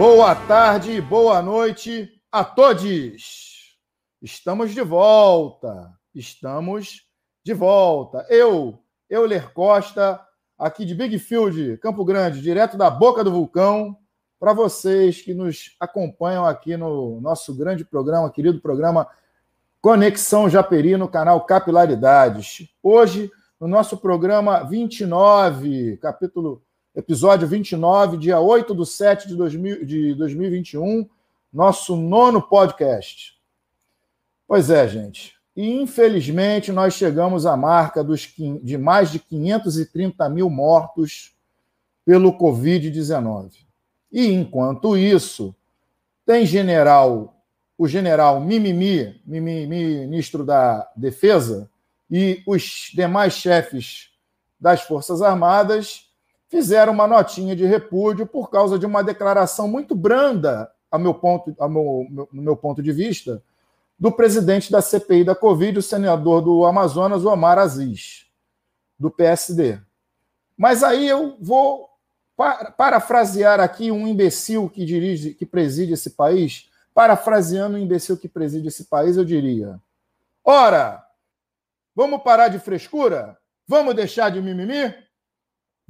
boa tarde, boa noite a todos. Estamos de volta. Estamos de volta. Eu, Euler Costa, aqui de Big Field, Campo Grande, direto da boca do vulcão, para vocês que nos acompanham aqui no nosso grande programa, querido programa Conexão Japeri, no canal Capilaridades. Hoje, no nosso programa 29, capítulo, episódio 29, dia 8 de 7 de, 2000, de 2021, nosso nono podcast. Pois é, gente. E, infelizmente, nós chegamos à marca dos, de mais de 530 mil mortos pelo Covid-19. E, enquanto isso, tem general, o general Mimimi, Mimimi, ministro da Defesa, e os demais chefes das Forças Armadas fizeram uma notinha de repúdio por causa de uma declaração muito branda, a meu ponto, a meu, no meu ponto de vista, do presidente da CPI da Covid, o senador do Amazonas, Omar Aziz, do PSD. Mas aí eu vou parafrasear aqui um imbecil que dirige, que preside esse país, parafraseando um imbecil que preside esse país, eu diria: ora, vamos parar de frescura? Vamos deixar de mimimi?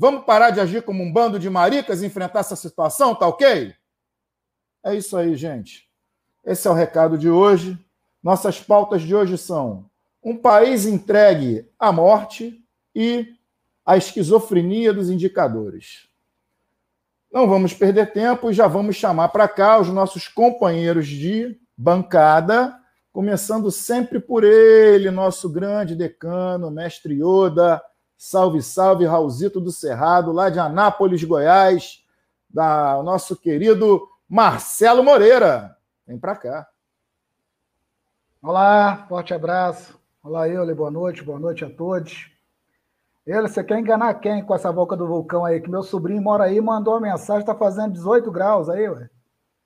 Vamos parar de agir como um bando de maricas e enfrentar essa situação, tá ok? É isso aí, gente. Esse é o recado de hoje. Nossas pautas de hoje são um país entregue à morte e a esquizofrenia dos indicadores. Não vamos perder tempo e já vamos chamar para cá os nossos companheiros de bancada, começando sempre por ele, nosso grande decano, mestre Yoda. Salve, salve, Raulzito do Cerrado, lá de Anápolis, Goiás, da nosso querido Marcelo Moreira. Vem para cá. Olá, forte abraço. Olá, Euler, boa noite, boa noite a todos. Ele, você quer enganar quem com essa boca do vulcão aí? Que meu sobrinho mora aí mandou uma mensagem, está fazendo 18 graus aí, ué.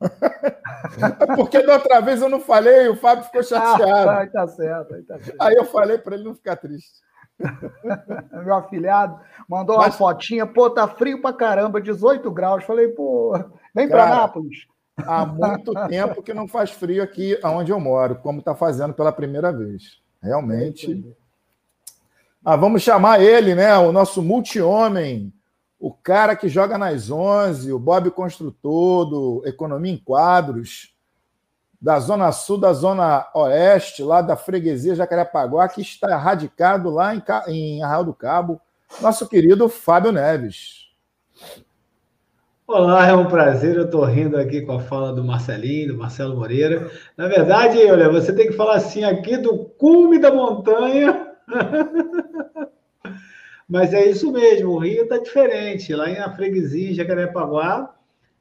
É porque da outra vez eu não falei, o Fábio ficou chateado. Ah, tá certo, aí tá certo. Aí eu falei para ele não ficar triste. meu afilhado mandou Mas... uma fotinha, pô, tá frio pra caramba, 18 graus. Falei, pô, vem para Nápoles. Há muito tempo que não faz frio aqui onde eu moro, como está fazendo pela primeira vez. Realmente. Ah, vamos chamar ele, né? O nosso multi-homem, o cara que joga nas 11, o Bob Construtor, do Economia em Quadros, da Zona Sul, da Zona Oeste, lá da freguesia Jacarepaguá, que está radicado lá em, em Arraial do Cabo, nosso querido Fábio Neves. Olá, é um prazer. Eu estou rindo aqui com a fala do Marcelinho, do Marcelo Moreira. Na verdade, olha, você tem que falar assim aqui do cume da montanha. Mas é isso mesmo, o Rio está diferente. Lá em freguesia, em Jacarepaguá,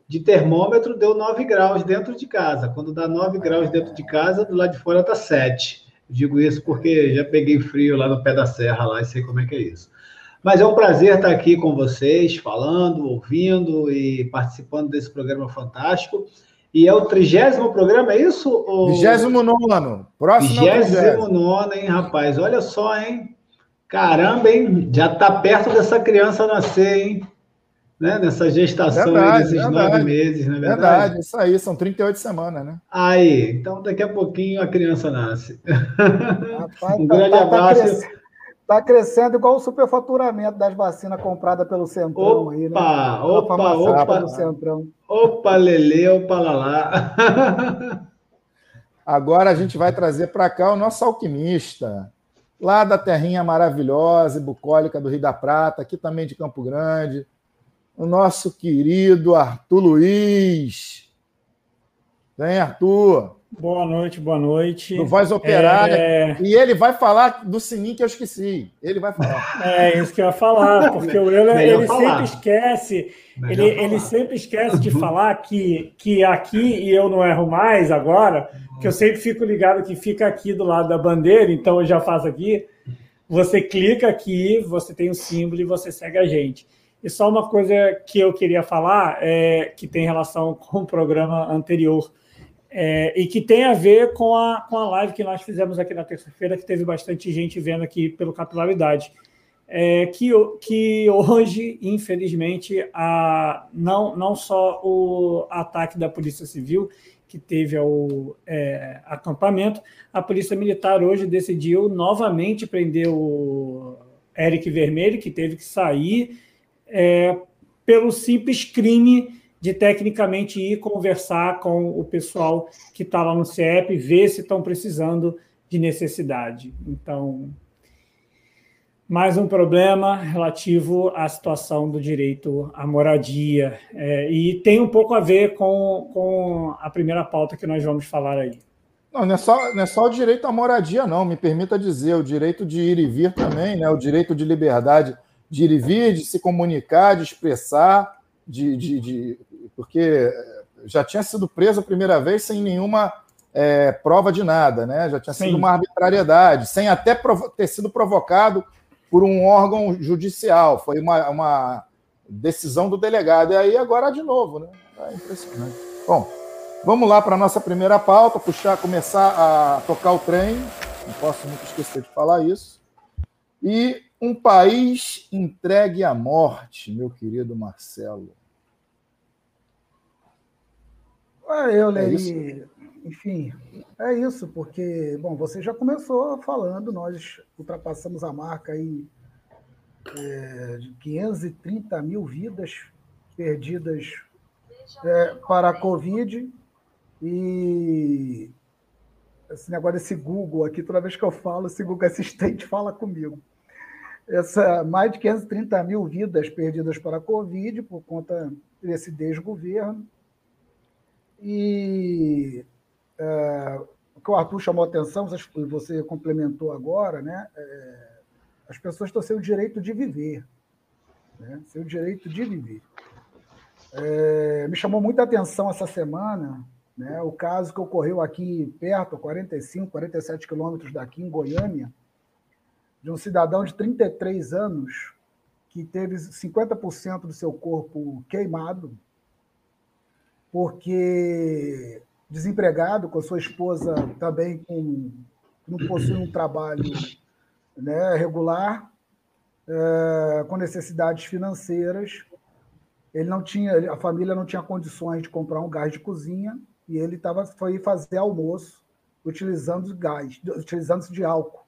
de termômetro deu 9 graus dentro de casa. Quando dá 9 graus dentro de casa, do lado de fora está 7. Digo isso porque já peguei frio lá no pé da serra lá e sei como é que é isso. Mas é um prazer estar aqui com vocês, falando, ouvindo e participando desse programa fantástico. E é o trigésimo programa, é isso? Vigésimo nono. Próximo. Vigésimo nono, hein, rapaz? Olha só, hein? Caramba, hein? Já está perto dessa criança nascer, hein? Né? Nessa gestação verdade, desses verdade. nove meses, na é verdade? Verdade, isso aí, são 38 semanas, né? Aí, então daqui a pouquinho a criança nasce. Rapaz, um tá, grande tá, tá abraço. Tá Está crescendo igual o superfaturamento das vacinas compradas pelo Centrão opa, aí, né? Opa, opa, do Centrão. Opa, Lele, opa, Lalá. Agora a gente vai trazer para cá o nosso alquimista, lá da terrinha maravilhosa e bucólica do Rio da Prata, aqui também de Campo Grande, o nosso querido Arthur Luiz. Vem, Arthur. Boa noite, boa noite. Do Voz Operária. É... E ele vai falar do sininho que eu esqueci. Ele vai falar. É isso que eu ia falar, porque o Euler ele sempre esquece, ele, ele sempre esquece de falar que, que aqui, e eu não erro mais agora, que eu sempre fico ligado que fica aqui do lado da bandeira, então eu já faço aqui. Você clica aqui, você tem o símbolo e você segue a gente. E só uma coisa que eu queria falar, é, que tem relação com o programa anterior é, e que tem a ver com a, com a live que nós fizemos aqui na terça-feira, que teve bastante gente vendo aqui pelo Capilaridade. é, que, que hoje, infelizmente, a, não, não só o ataque da Polícia Civil, que teve ao é, acampamento, a Polícia Militar hoje decidiu novamente prender o Eric Vermelho, que teve que sair é, pelo simples crime de tecnicamente ir conversar com o pessoal que está lá no CEP, ver se estão precisando de necessidade. Então, mais um problema relativo à situação do direito à moradia. É, e tem um pouco a ver com, com a primeira pauta que nós vamos falar aí. Não, não é, só, não é só o direito à moradia, não. Me permita dizer, o direito de ir e vir também, né? o direito de liberdade de ir e vir, de se comunicar, de expressar, de, de, de porque já tinha sido preso a primeira vez sem nenhuma é, prova de nada, né? Já tinha sido Sim. uma arbitrariedade, sem até ter sido provocado por um órgão judicial, foi uma, uma decisão do delegado. E aí agora de novo, né? É impressionante. Bom, vamos lá para a nossa primeira pauta, puxar, começar a tocar o trem. Não posso nunca esquecer de falar isso. E um país entregue à morte, meu querido Marcelo. Ah, eu, Leí, é enfim, é isso, porque, bom, você já começou falando, nós ultrapassamos a marca aí é, de 530 mil vidas perdidas é, para a Covid e esse negócio desse Google aqui, toda vez que eu falo, esse Google Assistente fala comigo. Essa, mais de 530 mil vidas perdidas para a Covid por conta desse desgoverno. E é, o que o Arthur chamou a atenção, você complementou agora, né? É, as pessoas estão sem o direito de viver, né? sem o direito de viver. É, me chamou muita atenção essa semana né, o caso que ocorreu aqui perto, 45, 47 quilômetros daqui, em Goiânia, de um cidadão de 33 anos que teve 50% do seu corpo queimado, porque desempregado, com sua esposa também com, não possui um trabalho né, regular, é, com necessidades financeiras. Ele não tinha, a família não tinha condições de comprar um gás de cozinha e ele tava, foi fazer almoço utilizando gás, utilizando-se de álcool,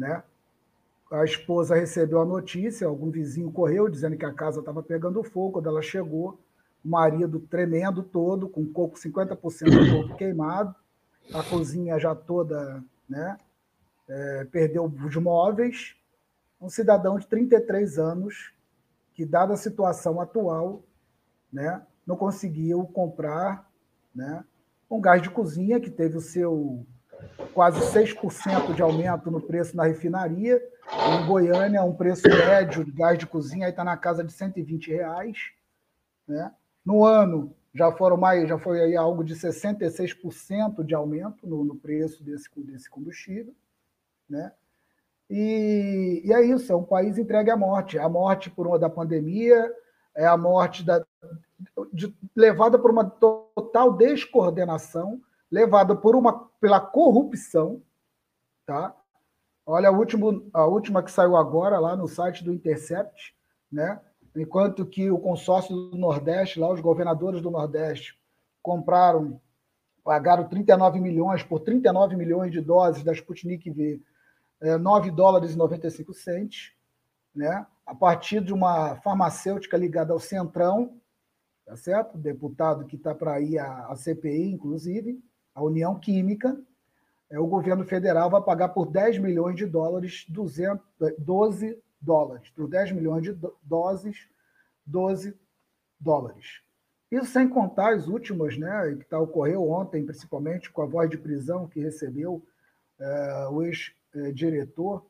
né? A esposa recebeu a notícia, algum vizinho correu dizendo que a casa estava pegando fogo. Quando ela chegou, o marido tremendo todo, com coco 50% do corpo queimado, a cozinha já toda, né? É, perdeu os móveis. Um cidadão de 33 anos que, dada a situação atual, né, não conseguiu comprar né, um gás de cozinha que teve o seu quase 6% de aumento no preço na refinaria. Em Goiânia, um preço médio de gás de cozinha está na casa de 120 reais. Né? No ano, já foram mais, já foi aí algo de 66% de aumento no, no, preço desse, desse combustível, né? E, e, é isso, é um país entregue à morte, a morte por uma da pandemia, é a morte da, de, levada por uma total descoordenação, levada por uma pela corrupção, tá? Olha a última, a última que saiu agora lá no site do Intercept, né? enquanto que o consórcio do Nordeste, lá os governadores do Nordeste, compraram, pagaram 39 milhões por 39 milhões de doses da Sputnik V, é, 9 dólares e 95 centes, né? a partir de uma farmacêutica ligada ao Centrão, tá certo? deputado que está para ir à, CPI, inclusive, a União Química, é, o governo federal vai pagar por 10 milhões de dólares 200, 12 dólares. Por 10 milhões de doses, 12 dólares. Isso sem contar as últimas, né, que tá, ocorreu ontem, principalmente com a voz de prisão que recebeu é, o ex-diretor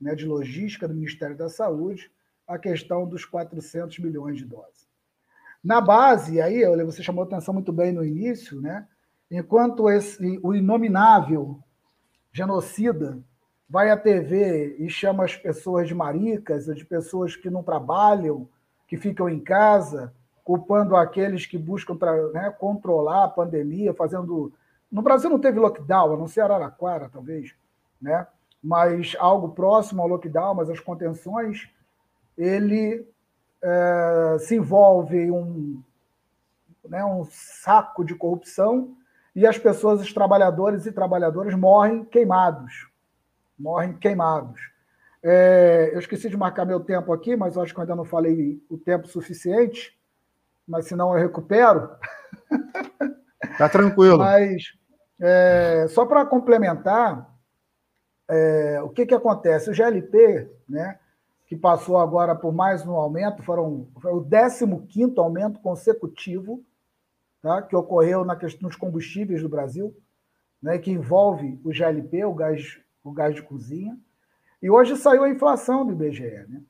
né, de logística do Ministério da Saúde, a questão dos 400 milhões de doses. Na base, aí você chamou atenção muito bem no início, né, enquanto esse, o inominável genocida vai à TV e chama as pessoas de maricas, de pessoas que não trabalham, que ficam em casa, culpando aqueles que buscam né, controlar a pandemia, fazendo. No Brasil não teve lockdown, a não ser Araraquara, talvez, né? mas algo próximo ao lockdown, mas as contenções, ele é, se envolve em um, né, um saco de corrupção e as pessoas, os trabalhadores e trabalhadoras, morrem queimados. Morrem queimados. É, eu esqueci de marcar meu tempo aqui, mas acho que eu ainda não falei o tempo suficiente, mas senão eu recupero. Tá tranquilo. mas é, só para complementar, é, o que, que acontece? O GLP, né, que passou agora por mais um aumento, foram, foi o 15 aumento consecutivo tá, que ocorreu na questão dos combustíveis do Brasil, né, que envolve o GLP, o gás, o gás de cozinha. E hoje saiu a inflação do IBGE. Né?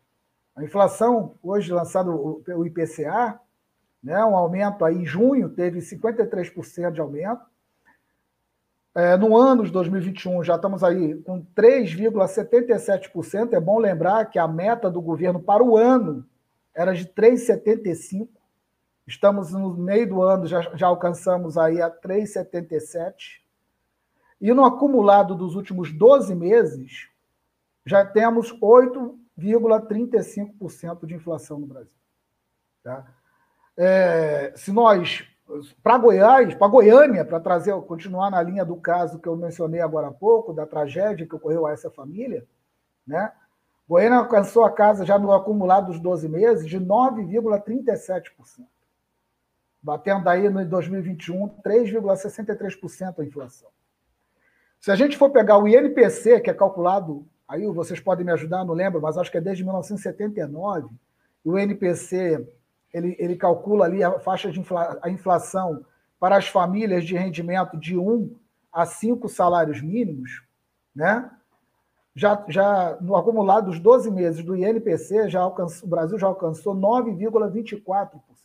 A inflação, hoje lançado o IPCA, né, um aumento aí em junho, teve 53% de aumento, é, no ano de 2021, já estamos aí com 3,77%. É bom lembrar que a meta do governo para o ano era de 3,75%. Estamos no meio do ano, já, já alcançamos aí a 3,77%. E no acumulado dos últimos 12 meses, já temos 8,35% de inflação no Brasil. Tá? É, se nós para Goiás, para Goiânia, para trazer, continuar na linha do caso que eu mencionei agora há pouco, da tragédia que ocorreu a essa família, né? Goiânia alcançou a casa já no acumulado dos 12 meses de 9,37%, batendo aí no 2021 3,63% a inflação. Se a gente for pegar o INPC, que é calculado, aí vocês podem me ajudar, não lembro, mas acho que é desde 1979, o INPC ele, ele calcula ali a faixa de infla, a inflação para as famílias de rendimento de 1 a 5 salários mínimos, né? Já, já no acumulado dos 12 meses do INPC, já alcançou, o Brasil já alcançou 9,24%.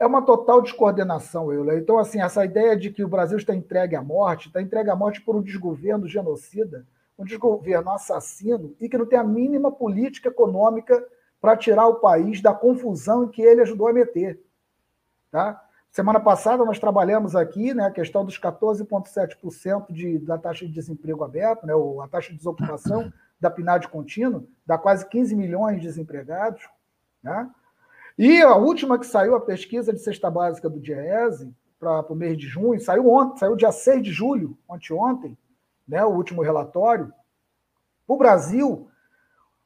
É uma total descoordenação, Euler. Então, assim, essa ideia de que o Brasil está entregue à morte, está entregue à morte por um desgoverno genocida, um desgoverno assassino e que não tem a mínima política econômica para tirar o país da confusão em que ele ajudou a meter. Tá? Semana passada nós trabalhamos aqui né, a questão dos 14,7% de, da taxa de desemprego aberto, né, ou a taxa de desocupação da PNAD contínua, dá quase 15 milhões de desempregados. Né? E a última que saiu, a pesquisa de cesta básica do DIEESE, para o mês de junho, saiu ontem, saiu dia 6 de julho, anteontem, né, o último relatório. O Brasil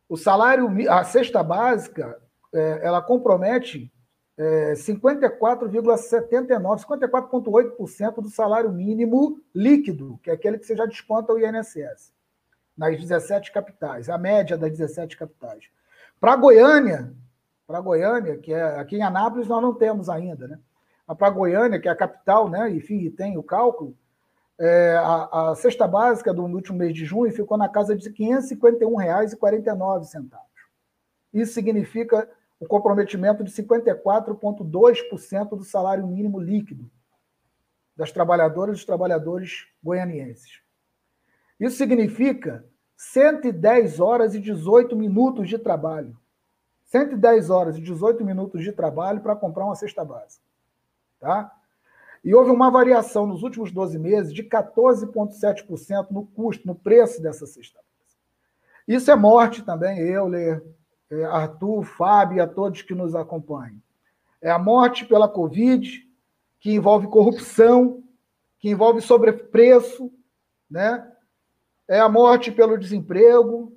o salário, a cesta básica, é, ela compromete é, 54,79%, 54,8% do salário mínimo líquido, que é aquele que você já desconta o INSS, nas 17 capitais, a média das 17 capitais. Para Goiânia, para Goiânia, que é aqui em Anápolis nós não temos ainda, né? Para Goiânia, que é a capital, né? Enfim, tem o cálculo, é, a, a, cesta básica do último mês de junho ficou na casa de R$ 551,49. Isso significa o comprometimento de 54,2% do salário mínimo líquido das trabalhadoras e dos trabalhadores goianienses. Isso significa 110 horas e 18 minutos de trabalho. 110 horas e 18 minutos de trabalho para comprar uma cesta básica. Tá? E houve uma variação nos últimos 12 meses de 14,7% no custo, no preço dessa cesta Isso é morte também, Euler, é, Arthur, Fábio e a todos que nos acompanham. É a morte pela Covid, que envolve corrupção, que envolve sobrepreço, né? é a morte pelo desemprego,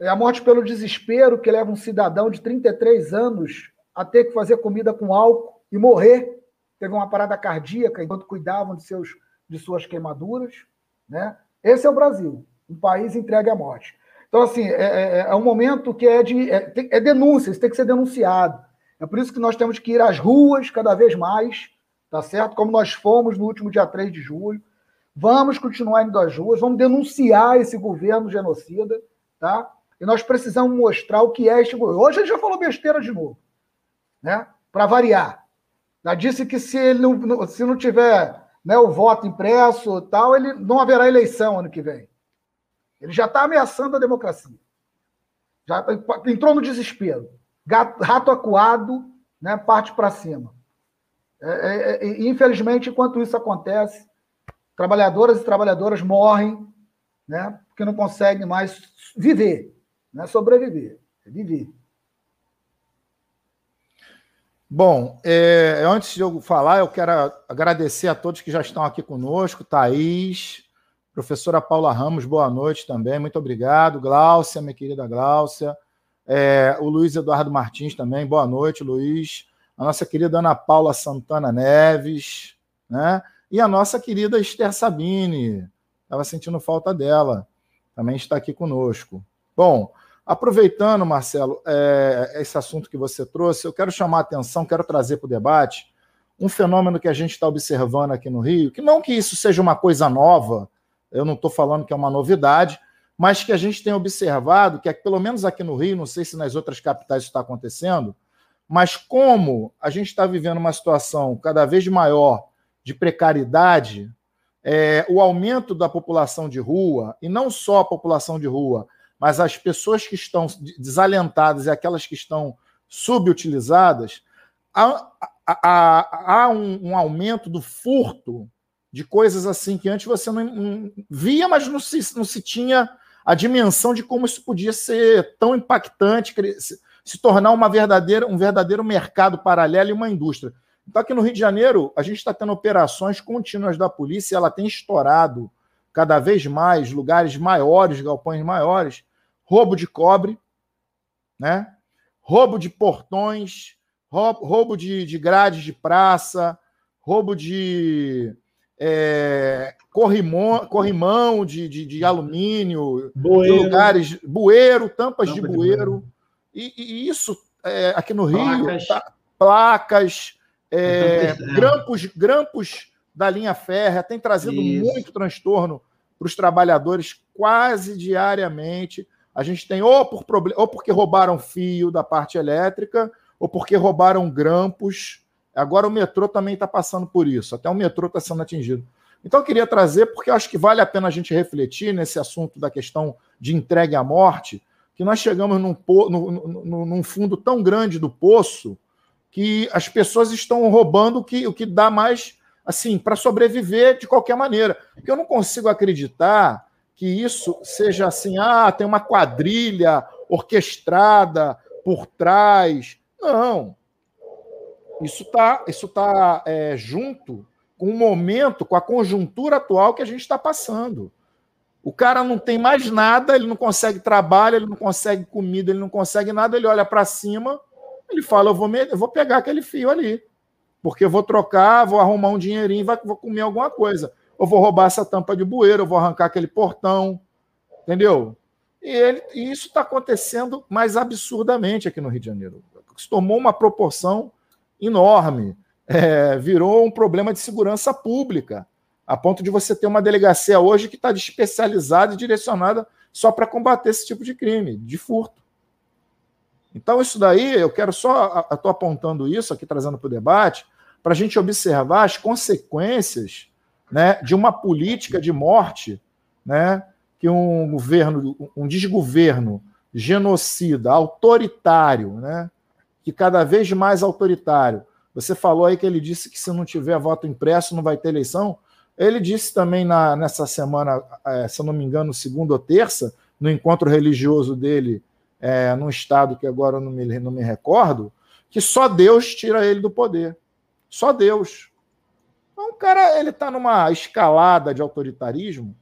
é a morte pelo desespero que leva um cidadão de 33 anos a ter que fazer comida com álcool e morrer teve uma parada cardíaca enquanto cuidavam de, seus, de suas queimaduras. Né? Esse é o Brasil, um país entregue à morte. Então, assim, é, é, é um momento que é de é, é denúncia, isso tem que ser denunciado. É por isso que nós temos que ir às ruas cada vez mais, tá certo? Como nós fomos no último dia 3 de julho. Vamos continuar indo às ruas, vamos denunciar esse governo genocida, tá? E nós precisamos mostrar o que é este governo. Hoje ele já falou besteira de novo, né? Para variar. Já disse que se ele não, se não tiver né, o voto impresso tal, ele não haverá eleição ano que vem. Ele já está ameaçando a democracia. Já entrou no desespero. Gato, rato acuado, né, parte para cima. É, é, é, infelizmente, enquanto isso acontece, trabalhadoras e trabalhadoras morrem né? porque não consegue mais viver, não é sobreviver, é viver. Bom, é, antes de eu falar, eu quero agradecer a todos que já estão aqui conosco, Thaís, professora Paula Ramos, boa noite também, muito obrigado, Gláucia, minha querida Gláucia, é, o Luiz Eduardo Martins também, boa noite, Luiz, a nossa querida Ana Paula Santana Neves, né? E a nossa querida Esther Sabine, estava sentindo falta dela, também está aqui conosco. Bom, Aproveitando, Marcelo, é, esse assunto que você trouxe, eu quero chamar a atenção, quero trazer para o debate um fenômeno que a gente está observando aqui no Rio, que não que isso seja uma coisa nova, eu não estou falando que é uma novidade, mas que a gente tem observado que, pelo menos aqui no Rio, não sei se nas outras capitais isso está acontecendo, mas como a gente está vivendo uma situação cada vez maior de precariedade, é, o aumento da população de rua, e não só a população de rua, mas as pessoas que estão desalentadas e aquelas que estão subutilizadas, há, há, há um, um, aumento do furto de coisas assim que antes você não, não via, mas não se, não se tinha a dimensão de como isso podia ser tão impactante, se, tornar uma verdadeira, um verdadeiro mercado paralelo e uma indústria. Então, aqui no Rio de Janeiro, a gente está tendo operações contínuas da polícia, ela tem estourado cada vez mais lugares maiores, galpões maiores, roubo de cobre, né? roubo de portões, roubo, de, de grades de praça, roubo de é, corrimão, corrimão de, de, de alumínio, bueiro. de lugares, bueiro, tampas Tampa de bueiro. E, e, isso é, aqui no Rio, placas, tá, placas é, grampos, grampos da linha férrea, tem trazido isso. muito transtorno para os trabalhadores quase diariamente. A gente tem ou, por problem... ou porque roubaram fio da parte elétrica, ou porque roubaram grampos. Agora o metrô também está passando por isso, até o metrô está sendo atingido. Então eu queria trazer, porque eu acho que vale a pena a gente refletir nesse assunto da questão de entregue à morte, que nós chegamos num, po... num fundo tão grande do poço que as pessoas estão roubando o que, o que dá mais assim para sobreviver de qualquer maneira. Porque eu não consigo acreditar que isso seja assim, ah, tem uma quadrilha orquestrada por trás. Não. Isso está isso tá, é, junto com o momento, com a conjuntura atual que a gente está passando. O cara não tem mais nada, ele não consegue trabalho, ele não consegue comida, ele não consegue nada, ele olha para cima, ele fala: eu vou, me, eu vou pegar aquele fio ali, porque eu vou trocar, vou arrumar um dinheirinho vou comer alguma coisa eu vou roubar essa tampa de bueiro, eu vou arrancar aquele portão, entendeu? E, ele, e isso está acontecendo mais absurdamente aqui no Rio de Janeiro. Isso tomou uma proporção enorme, é, virou um problema de segurança pública, a ponto de você ter uma delegacia hoje que está especializada e direcionada só para combater esse tipo de crime, de furto. Então, isso daí, eu quero só, estou apontando isso aqui, trazendo para o debate, para a gente observar as consequências né, de uma política de morte né, que um governo, um desgoverno genocida, autoritário, né, que cada vez mais autoritário. Você falou aí que ele disse que se não tiver voto impresso não vai ter eleição. Ele disse também na, nessa semana, é, se eu não me engano, segunda ou terça, no encontro religioso dele, é, num estado que agora eu não me, não me recordo, que só Deus tira ele do poder. Só Deus. Então, o cara ele está numa escalada de autoritarismo.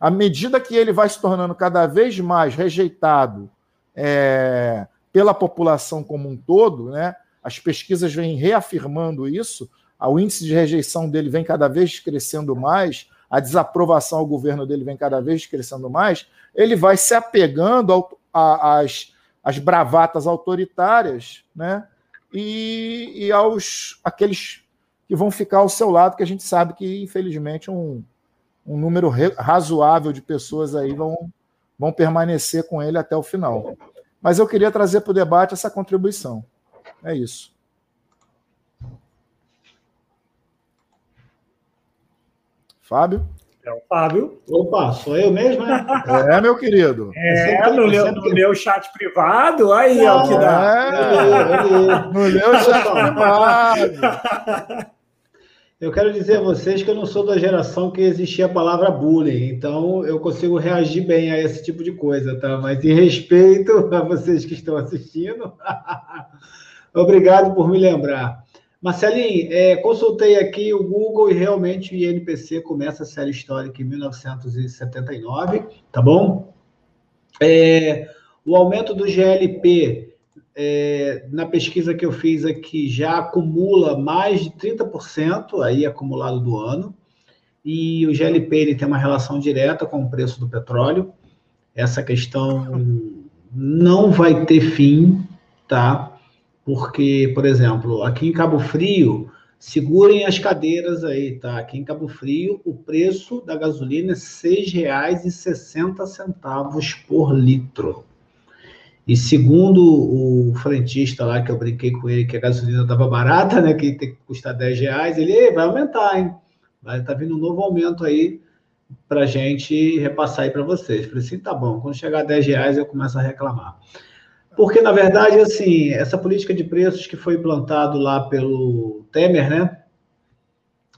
À medida que ele vai se tornando cada vez mais rejeitado é, pela população como um todo, né? as pesquisas vêm reafirmando isso, o índice de rejeição dele vem cada vez crescendo mais, a desaprovação ao governo dele vem cada vez crescendo mais, ele vai se apegando às, às bravatas autoritárias né? e, e aos aqueles que vão ficar ao seu lado, que a gente sabe que, infelizmente, um, um número razoável de pessoas aí vão, vão permanecer com ele até o final. Mas eu queria trazer para o debate essa contribuição. É isso. Fábio? É o Fábio. Opa, sou eu mesmo, né? É, meu querido. É, no, meu, no meu chat privado, aí é o que dá. É, no meu chat privado. Eu quero dizer a vocês que eu não sou da geração que existia a palavra bullying, então eu consigo reagir bem a esse tipo de coisa, tá? Mas em respeito a vocês que estão assistindo, obrigado por me lembrar. Marcelinho, é, consultei aqui o Google e realmente o INPC começa a série histórica em 1979, tá bom? É, o aumento do GLP é, na pesquisa que eu fiz aqui, já acumula mais de 30% aí acumulado do ano. E o GLP ele tem uma relação direta com o preço do petróleo. Essa questão não vai ter fim, tá? Porque, por exemplo, aqui em Cabo Frio, segurem as cadeiras aí, tá? Aqui em Cabo Frio, o preço da gasolina é R$ 6,60 por litro. E segundo o frentista lá, que eu brinquei com ele, que a gasolina estava barata, né? Que tem que custar 10 reais, ele vai aumentar, hein? Vai tá vindo um novo aumento aí para gente repassar aí para vocês. Falei assim, tá bom, quando chegar a 10 reais eu começo a reclamar. Porque, na verdade, assim, essa política de preços que foi implantado lá pelo Temer, né?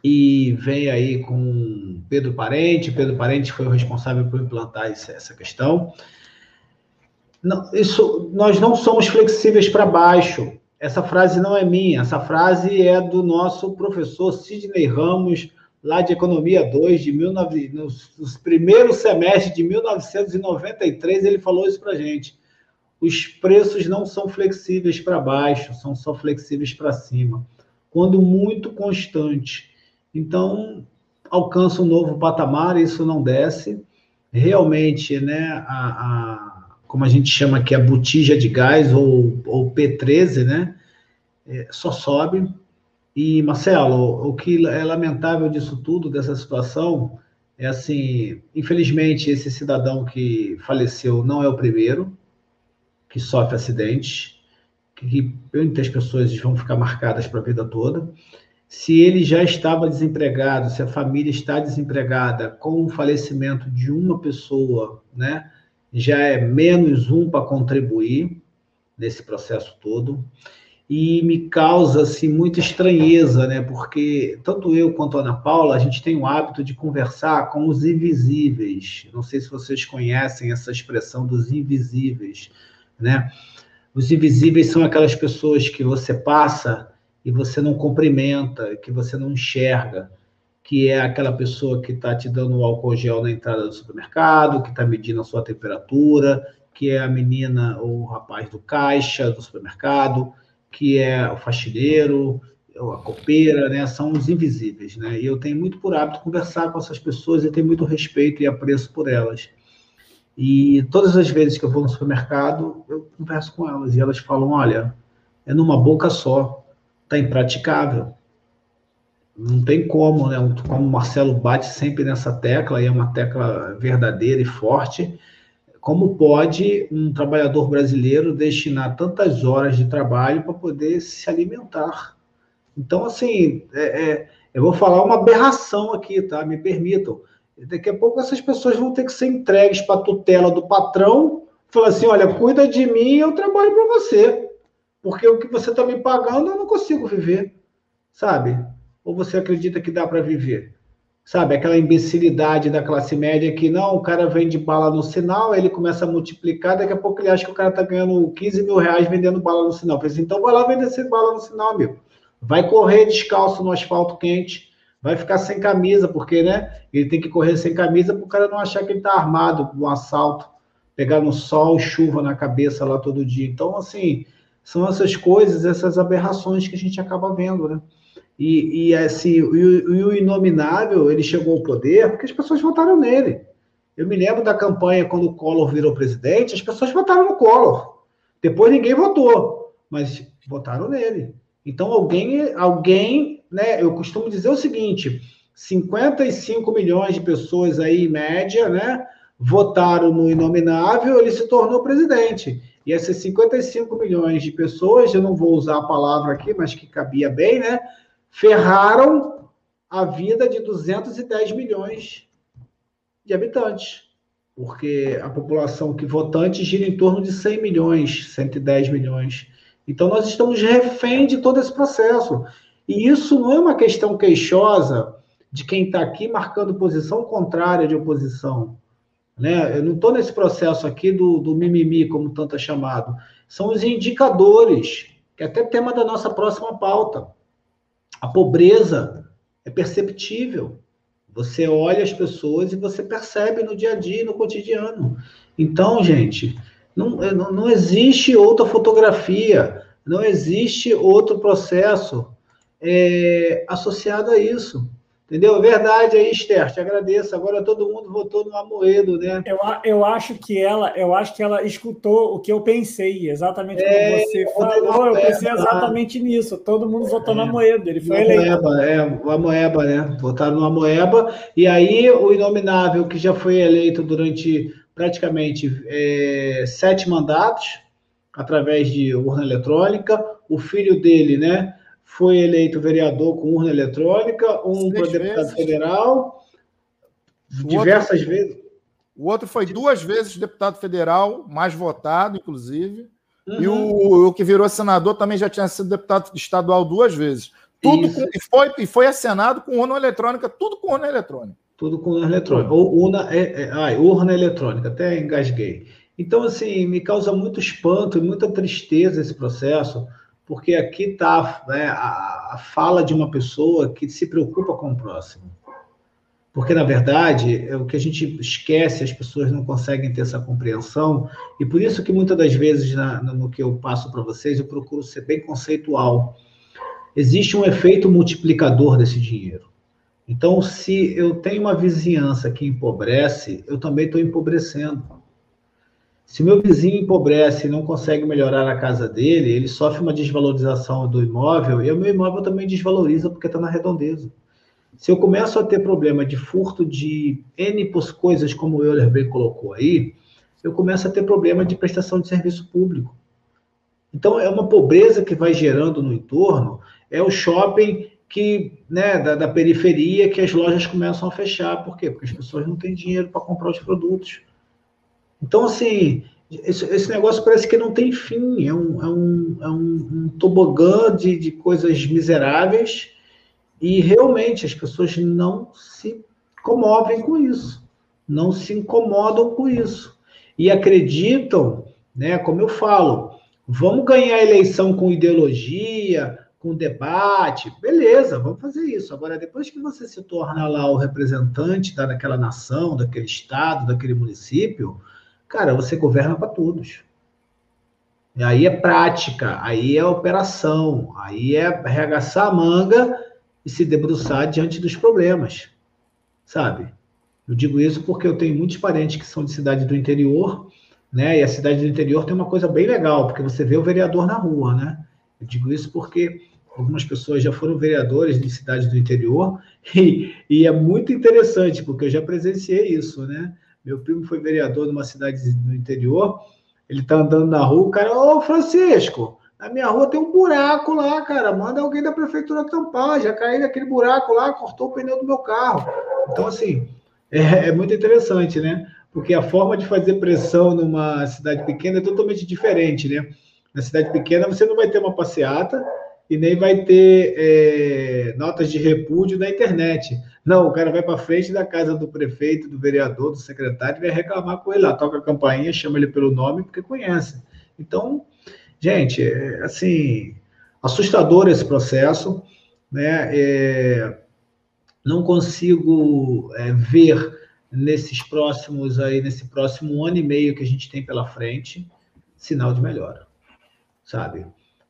E vem aí com Pedro Parente, Pedro Parente foi o responsável por implantar essa questão. Não, isso, nós não somos flexíveis para baixo. Essa frase não é minha, essa frase é do nosso professor Sidney Ramos, lá de Economia 2, de 19, nos, nos primeiros semestres de 1993, ele falou isso para a gente. Os preços não são flexíveis para baixo, são só flexíveis para cima, quando muito constante. Então, alcança um novo patamar, isso não desce. Realmente, né, a, a como a gente chama aqui, a botija de gás, ou, ou P13, né? É, só sobe. E, Marcelo, o que é lamentável disso tudo, dessa situação, é assim, infelizmente, esse cidadão que faleceu não é o primeiro que sofre acidente, que muitas pessoas vão ficar marcadas para a vida toda. Se ele já estava desempregado, se a família está desempregada com o falecimento de uma pessoa, né? já é menos um para contribuir nesse processo todo. E me causa assim, muita estranheza, né? Porque tanto eu quanto a Ana Paula, a gente tem o hábito de conversar com os invisíveis. Não sei se vocês conhecem essa expressão dos invisíveis, né? Os invisíveis são aquelas pessoas que você passa e você não cumprimenta, que você não enxerga, que é aquela pessoa que está te dando o álcool gel na entrada do supermercado, que está medindo a sua temperatura, que é a menina ou o rapaz do caixa do supermercado, que é o faxineiro, a copeira, né? São os invisíveis, né? E eu tenho muito por hábito conversar com essas pessoas e tenho muito respeito e apreço por elas. E todas as vezes que eu vou no supermercado, eu converso com elas e elas falam: olha, é numa boca só, tá impraticável não tem como, né? Como o Marcelo bate sempre nessa tecla, e é uma tecla verdadeira e forte. Como pode um trabalhador brasileiro destinar tantas horas de trabalho para poder se alimentar? Então, assim, é, é, eu vou falar uma aberração aqui, tá? Me permitam. Daqui a pouco essas pessoas vão ter que ser entregues para a tutela do patrão, falar assim: olha, cuida de mim, eu trabalho para você. Porque o que você está me pagando, eu não consigo viver, sabe? Ou você acredita que dá para viver? Sabe, aquela imbecilidade da classe média que não, o cara vende bala no sinal, ele começa a multiplicar, daqui a pouco ele acha que o cara está ganhando 15 mil reais vendendo bala no sinal. Falei assim, então vai lá vender essa bala no sinal, amigo. Vai correr descalço no asfalto quente, vai ficar sem camisa, porque, né? Ele tem que correr sem camisa para o cara não achar que ele está armado um assalto, pegar no sol, chuva na cabeça lá todo dia. Então, assim, são essas coisas, essas aberrações que a gente acaba vendo, né? E, e assim, o, o Inominável, ele chegou ao poder porque as pessoas votaram nele. Eu me lembro da campanha quando o Collor virou presidente, as pessoas votaram no Collor. Depois ninguém votou, mas votaram nele. Então alguém, alguém, né? Eu costumo dizer o seguinte: 55 milhões de pessoas aí, em média, né? Votaram no inominável, ele se tornou presidente. E essas 55 milhões de pessoas, eu não vou usar a palavra aqui, mas que cabia bem, né? ferraram a vida de 210 milhões de habitantes, porque a população que votante gira em torno de 100 milhões, 110 milhões. Então, nós estamos refém de todo esse processo. E isso não é uma questão queixosa de quem está aqui marcando posição contrária de oposição. Né? Eu não estou nesse processo aqui do, do mimimi, como tanto é chamado. São os indicadores, que é até tema da nossa próxima pauta. A pobreza é perceptível. Você olha as pessoas e você percebe no dia a dia, no cotidiano. Então, gente, não, não, não existe outra fotografia, não existe outro processo é, associado a isso. Entendeu? Verdade aí, Esther, te agradeço. Agora todo mundo votou no Amoedo, né? Eu, eu acho que ela, eu acho que ela escutou o que eu pensei, exatamente é, como você falou, eu pensei exatamente nisso. Todo mundo votou é, no Amoedo, ele foi eleito. Amoeba, é, o Amoeba, né? Votaram no Amoeba, e aí o Inominável, que já foi eleito durante praticamente é, sete mandatos, através de urna eletrônica, o filho dele, né? Foi eleito vereador com urna eletrônica, um para deputado vezes. federal, o diversas outro, vezes. O outro foi duas vezes deputado federal, mais votado, inclusive. Uhum. E o, o, que virou senador também já tinha sido deputado estadual duas vezes. Tudo com, e, foi, e foi acenado com urna eletrônica, tudo com urna eletrônica. Tudo com urna eletrônica. Ou urna, é, é, ai, urna eletrônica, até engasguei. Então, assim, me causa muito espanto e muita tristeza esse processo, porque aqui está né, a, a, fala de uma pessoa que se preocupa com o próximo. Porque, na verdade, é o que a gente esquece, as pessoas não conseguem ter essa compreensão, e por isso que muitas das vezes, na, no que eu passo para vocês, eu procuro ser bem conceitual. Existe um efeito multiplicador desse dinheiro. Então, se eu tenho uma vizinhança que empobrece, eu também estou empobrecendo. Se meu vizinho empobrece e não consegue melhorar a casa dele, ele sofre uma desvalorização do imóvel e o meu imóvel também desvaloriza porque está na redondeza. Se eu começo a ter problema de furto de N coisas, como o Euler bem colocou aí, eu começo a ter problema de prestação de serviço público. Então, é uma pobreza que vai gerando no entorno, é o shopping que, né, da, da periferia que as lojas começam a fechar. Por quê? Porque as pessoas não têm dinheiro para comprar os produtos. Então, assim, esse, esse, negócio parece que não tem fim, é um, é um, é um, um tobogã de, de coisas miseráveis e realmente as pessoas não se comovem com isso, não se incomodam com isso e acreditam, né, como eu falo, vamos ganhar a eleição com ideologia, com debate, beleza, vamos fazer isso. Agora, depois que você se torna lá o representante daquela nação, daquele estado, daquele município, cara, você governa para todos. E aí é prática, aí é operação, aí é arregaçar a manga e se debruçar diante dos problemas, sabe? Eu digo isso porque eu tenho muitos parentes que são de cidade do interior, né? E a cidade do interior tem uma coisa bem legal, porque você vê o vereador na rua, né? Eu digo isso porque algumas pessoas já foram vereadores de cidades do interior e, e é muito interessante, porque eu já presenciei isso, né? Meu primo foi vereador numa cidade do interior. Ele tá andando na rua, o cara, ô Francisco, na minha rua tem um buraco lá, cara. Manda alguém da prefeitura tampar. Já caí naquele buraco lá, cortou o pneu do meu carro. Então, assim, é, é muito interessante, né? Porque a forma de fazer pressão numa cidade pequena é totalmente diferente, né? Na cidade pequena você não vai ter uma passeata e nem vai ter é, notas de repúdio na internet. Não, o cara vai para frente da casa do prefeito, do vereador, do secretário, e vai reclamar com ele lá, toca a campainha, chama ele pelo nome, porque conhece. Então, gente, é, assim, assustador esse processo, né? É, não consigo é, ver nesses próximos aí, nesse próximo ano e meio que a gente tem pela frente, sinal de melhora, sabe?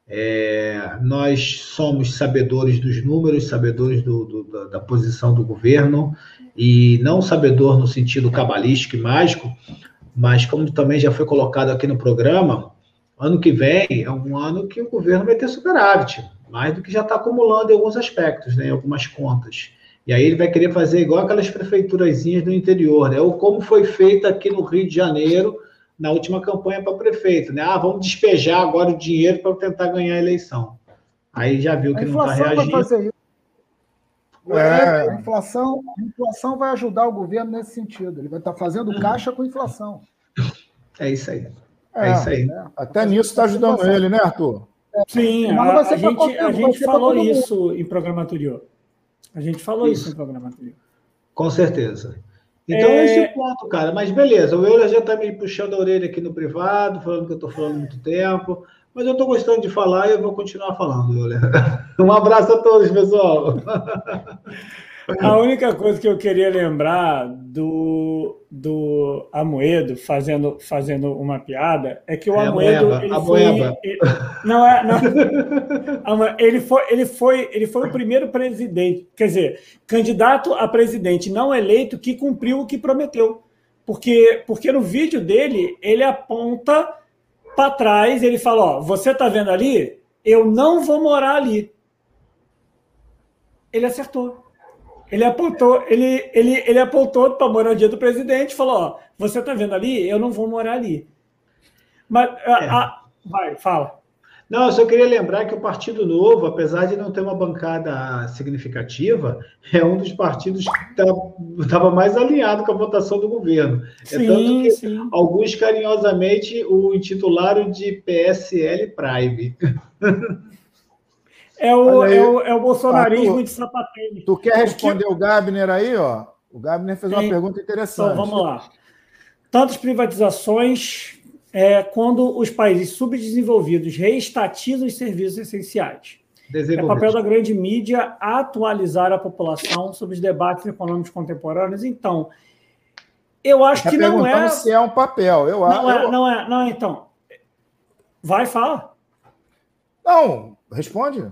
É, nós somos sabedores dos números, sabedores do, do, da posição do governo, e não sabedor no sentido cabalístico e mágico, mas como também já foi colocado aqui no programa, ano que vem é um ano que o governo vai ter superávit, mais do que já está acumulando em alguns aspectos, né, em algumas contas. E aí ele vai querer fazer igual aquelas prefeiturazinhas do interior, né? Ou como foi feito aqui no Rio de Janeiro, na última campanha para prefeito, né? Ah, vamos despejar agora o dinheiro para tentar ganhar a eleição. Aí já viu que não está reagindo. Vai fazer isso. É. A, inflação, a inflação vai ajudar o governo nesse sentido. Ele vai estar tá fazendo caixa com inflação. É isso aí. É, é isso aí. É. Até nisso está ajudando ele, né, Arthur? Sim, a, a gente, a gente falou isso em programa anterior. A gente falou isso, isso em programa anterior. Com certeza. Então é... esse é o ponto, cara. Mas beleza, o Euler já está me puxando a orelha aqui no privado, falando que eu estou falando muito tempo. Mas eu estou gostando de falar e eu vou continuar falando, Euler. Um abraço a todos, pessoal. A única coisa que eu queria lembrar do, do Amoedo fazendo, fazendo uma piada é que o é Amoedo. Ele foi, ele, não é. Não, ele, foi, ele, foi, ele foi o primeiro presidente, quer dizer, candidato a presidente não eleito que cumpriu o que prometeu. Porque, porque no vídeo dele, ele aponta para trás, ele fala: Ó, você está vendo ali? Eu não vou morar ali. Ele acertou. Ele apontou, ele, ele, ele apontou para a moradia do presidente e falou: ó, você está vendo ali? Eu não vou morar ali. Mas é. a, vai, fala. Não, eu só queria lembrar que o Partido Novo, apesar de não ter uma bancada significativa, é um dos partidos que estava tá, mais alinhado com a votação do governo. Sim, é tanto que sim. alguns carinhosamente o intitularam de PSL Prime. É o, é o, é o bolsonarismo tu, de sapatênis. Tu quer responder o Gabner aí, ó? O Gabner fez uma Sim. pergunta interessante. Então, vamos lá. Tantas privatizações é, quando os países subdesenvolvidos reestatizam os serviços essenciais. É papel da grande mídia atualizar a população sobre os debates econômicos contemporâneos. Então, eu acho tá que não é. se é um papel. Eu, não, eu... É, não é, não é, então. Vai, fala. Não, responde.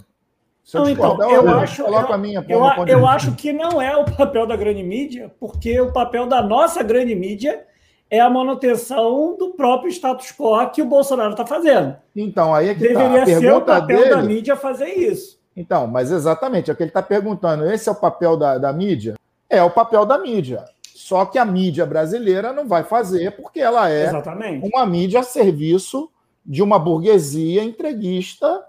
Se eu, não, então, eu, eu acho, eu, a minha, eu, eu acho que não é o papel da grande mídia, porque o papel da nossa grande mídia é a manutenção do próprio status quo que o Bolsonaro está fazendo. Então, aí é que tá. Deveria tá. ser o papel dele... da mídia fazer isso. Então, mas exatamente, é o que ele está perguntando. Esse é o papel da, da mídia? É o papel da mídia. Só que a mídia brasileira não vai fazer porque ela é exatamente. uma mídia a serviço de uma burguesia entreguista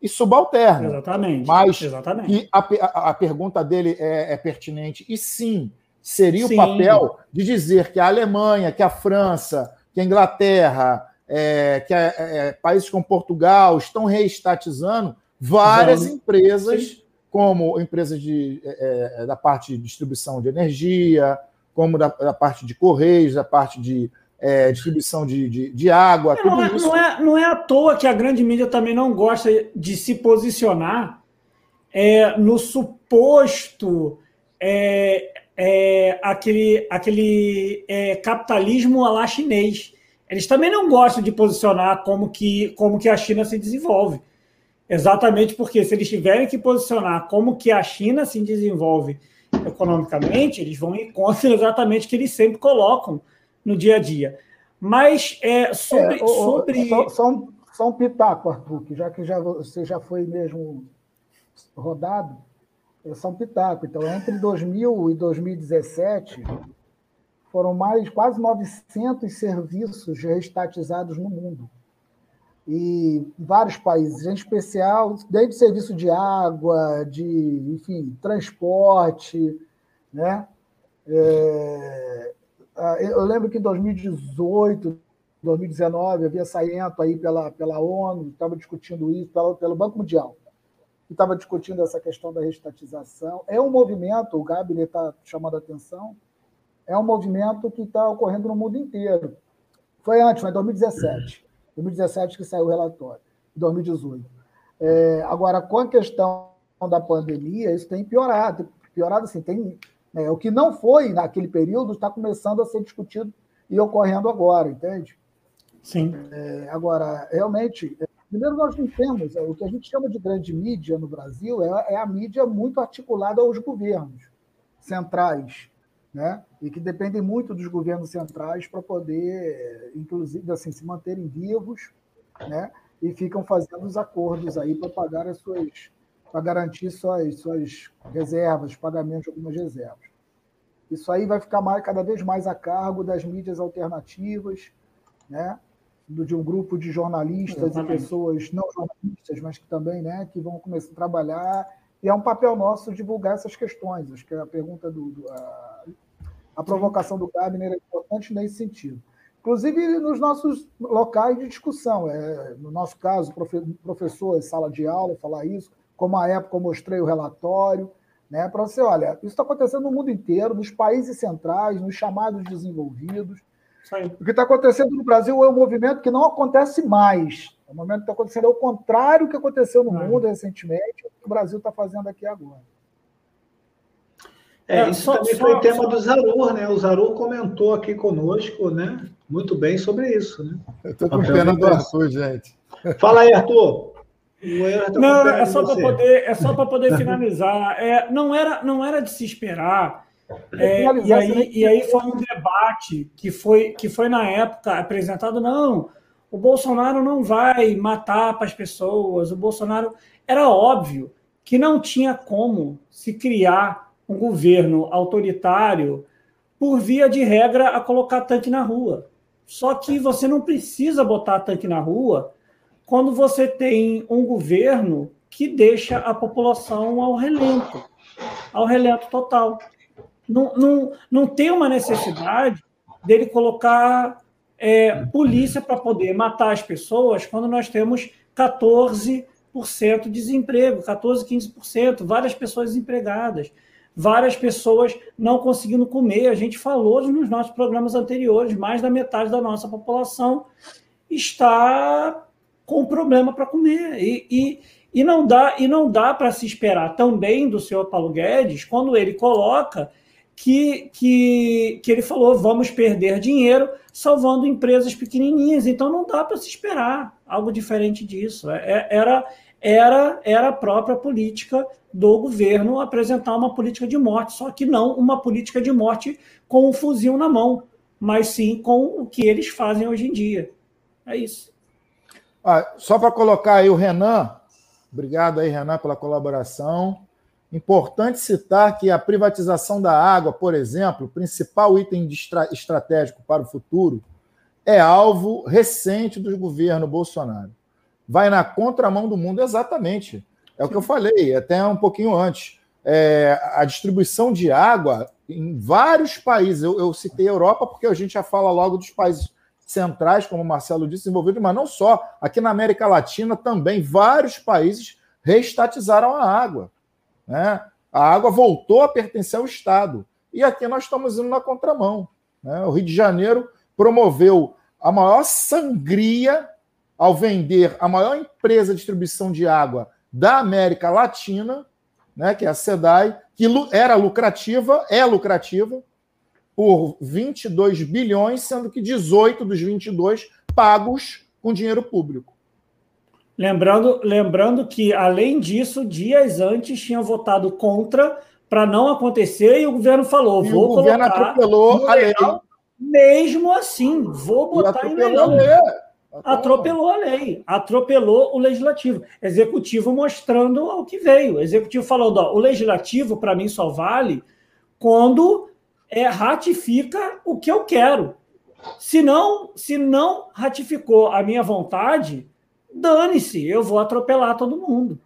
e subalterno. Exatamente. Mas Exatamente. A, a, a, pergunta dele é, é, pertinente. E sim, seria sim. o papel de dizer que a Alemanha, que a França, que a Inglaterra, é, que a, é, é, países como Portugal estão reestatizando várias Vamos. empresas, sim. como empresas de, é, da parte de distribuição de energia, como da, da parte de correios, da parte de é, distribuição de, de, de água, tudo não é, isso. Não é, não é à toa que a grande mídia também não gosta de se posicionar é, no suposto é, é, aquele, aquele é, capitalismo a lá chinês. Eles também não gostam de posicionar como que, como que a China se desenvolve. Exatamente porque se eles tiverem que posicionar como que a China se desenvolve economicamente, eles vão em conta exatamente que eles sempre colocam no dia a dia. Mas é, sobre. É, sobre... Só, só, um, só um pitaco, Arthur, que já que já, você já foi mesmo rodado, é só um pitaco. Então, entre 2000 e 2017, foram mais quase 900 serviços reestatizados no mundo. E vários países, em especial, desde serviço de água, de, enfim, transporte, né? É, eu lembro que em 2018, 2019, havia saído aí pela, pela ONU, estava discutindo isso, pelo, pelo Banco Mundial, que estava discutindo essa questão da restatização. É um movimento, o Gabi está chamando a atenção, é um movimento que está ocorrendo no mundo inteiro. Foi antes, foi em 2017. 2017 que saiu o relatório, 2018. É, agora, com a questão da pandemia, isso tem piorado. Piorado assim, tem é, o que não foi naquele período está começando a ser discutido e ocorrendo agora, entende? Sim. É, agora, realmente, é, primeiro nós não temos, é, o que a gente chama de grande mídia no Brasil é, é a mídia muito articulada aos governos centrais, né? E que dependem muito dos governos centrais para poder, inclusive, assim, se manterem vivos, né? E ficam fazendo os acordos aí para pagar as suas para garantir suas, suas reservas, pagamento de algumas reservas. Isso aí vai ficar mais, cada vez mais a cargo das mídias alternativas, né? de um grupo de jornalistas Exatamente. e pessoas não jornalistas, mas que também né, que vão começar a trabalhar. E é um papel nosso divulgar essas questões. Acho que a pergunta do. do a, a, provocação do Gabner é importante nesse sentido. inclusive nos nossos locais de discussão. É, no nosso caso, professor em sala de aula falar isso, como a época eu mostrei o relatório, né, para você, olha, isso está acontecendo no mundo inteiro, nos países centrais, nos chamados desenvolvidos. O que está acontecendo no Brasil é um movimento que não acontece mais. O momento que está acontecendo é o contrário do que aconteceu no mundo recentemente, o que o Brasil está fazendo aqui agora. É, isso só, também só, foi tema só... do Zarur, né? O Zarur comentou aqui conosco, né? Muito bem sobre isso, né? Eu estou com pena do Arthur, gente. Fala aí, Arthur. Não, é só para poder, é só para poder finalizar. É, não era, não era de se esperar. É, e, aí, e aí foi um debate que foi, que foi na época apresentado. Não, o Bolsonaro não vai matar para as pessoas. O Bolsonaro era óbvio que não tinha como se criar um governo autoritário por via de regra a colocar tanque na rua. Só que você não precisa botar tanque na rua quando você tem um governo que deixa a população ao relento, ao relento total. Não, não, não tem uma necessidade dele colocar é, polícia para poder matar as pessoas quando nós temos 14% de desemprego, 14%, 15%, várias pessoas desempregadas várias pessoas não conseguindo comer. A gente falou nos nossos programas anteriores, mais da metade da nossa população está com problema para comer. E, e, e, não dá, e não dá para se esperar também do senhor Paulo Guedes quando ele coloca que, que, que ele falou vamos perder dinheiro salvando empresas pequenininhas. Então não dá para se esperar algo diferente disso. É, é era, era, era a própria política do governo apresentar uma política de morte, só que não uma política de morte com um fuzil na mão, mas sim com o que eles fazem hoje em dia. É isso. Ah, só para colocar aí o Renan, obrigado aí, Renan, pela colaboração. Importante citar que a privatização da água, por exemplo, principal item estratégico para o futuro, é alvo recente do governo Bolsonaro vai na contramão do mundo exatamente. É o que eu falei, até um pouquinho antes. É, a distribuição de água em vários países, eu, eu, citei a Europa porque a gente já fala logo dos países centrais, como o Marcelo disse, desenvolvidos, mas não só. Aqui na América Latina também, vários países reestatizaram a água. Né? A água voltou a pertencer ao Estado. E aqui nós estamos indo na contramão. Né? O Rio de Janeiro promoveu a maior sangria ao vender a maior empresa de distribuição de água da América Latina, né, que é a SEDAI, que era lucrativa, é lucrativa, por 22 bilhões, sendo que 18 dos 22 pagos com dinheiro público. Lembrando, lembrando que, além disso, dias antes tinham votado contra para não acontecer e o governo falou: e vou o governo atropelou a lei. Mesmo assim, vou botar em leilão. Atropelou a lei, atropelou o legislativo. Executivo mostrando o que veio. Executivo falando: ó, o legislativo, para mim, só vale quando é, ratifica o que eu quero. Se não, se não ratificou a minha vontade, dane-se, eu vou atropelar todo mundo.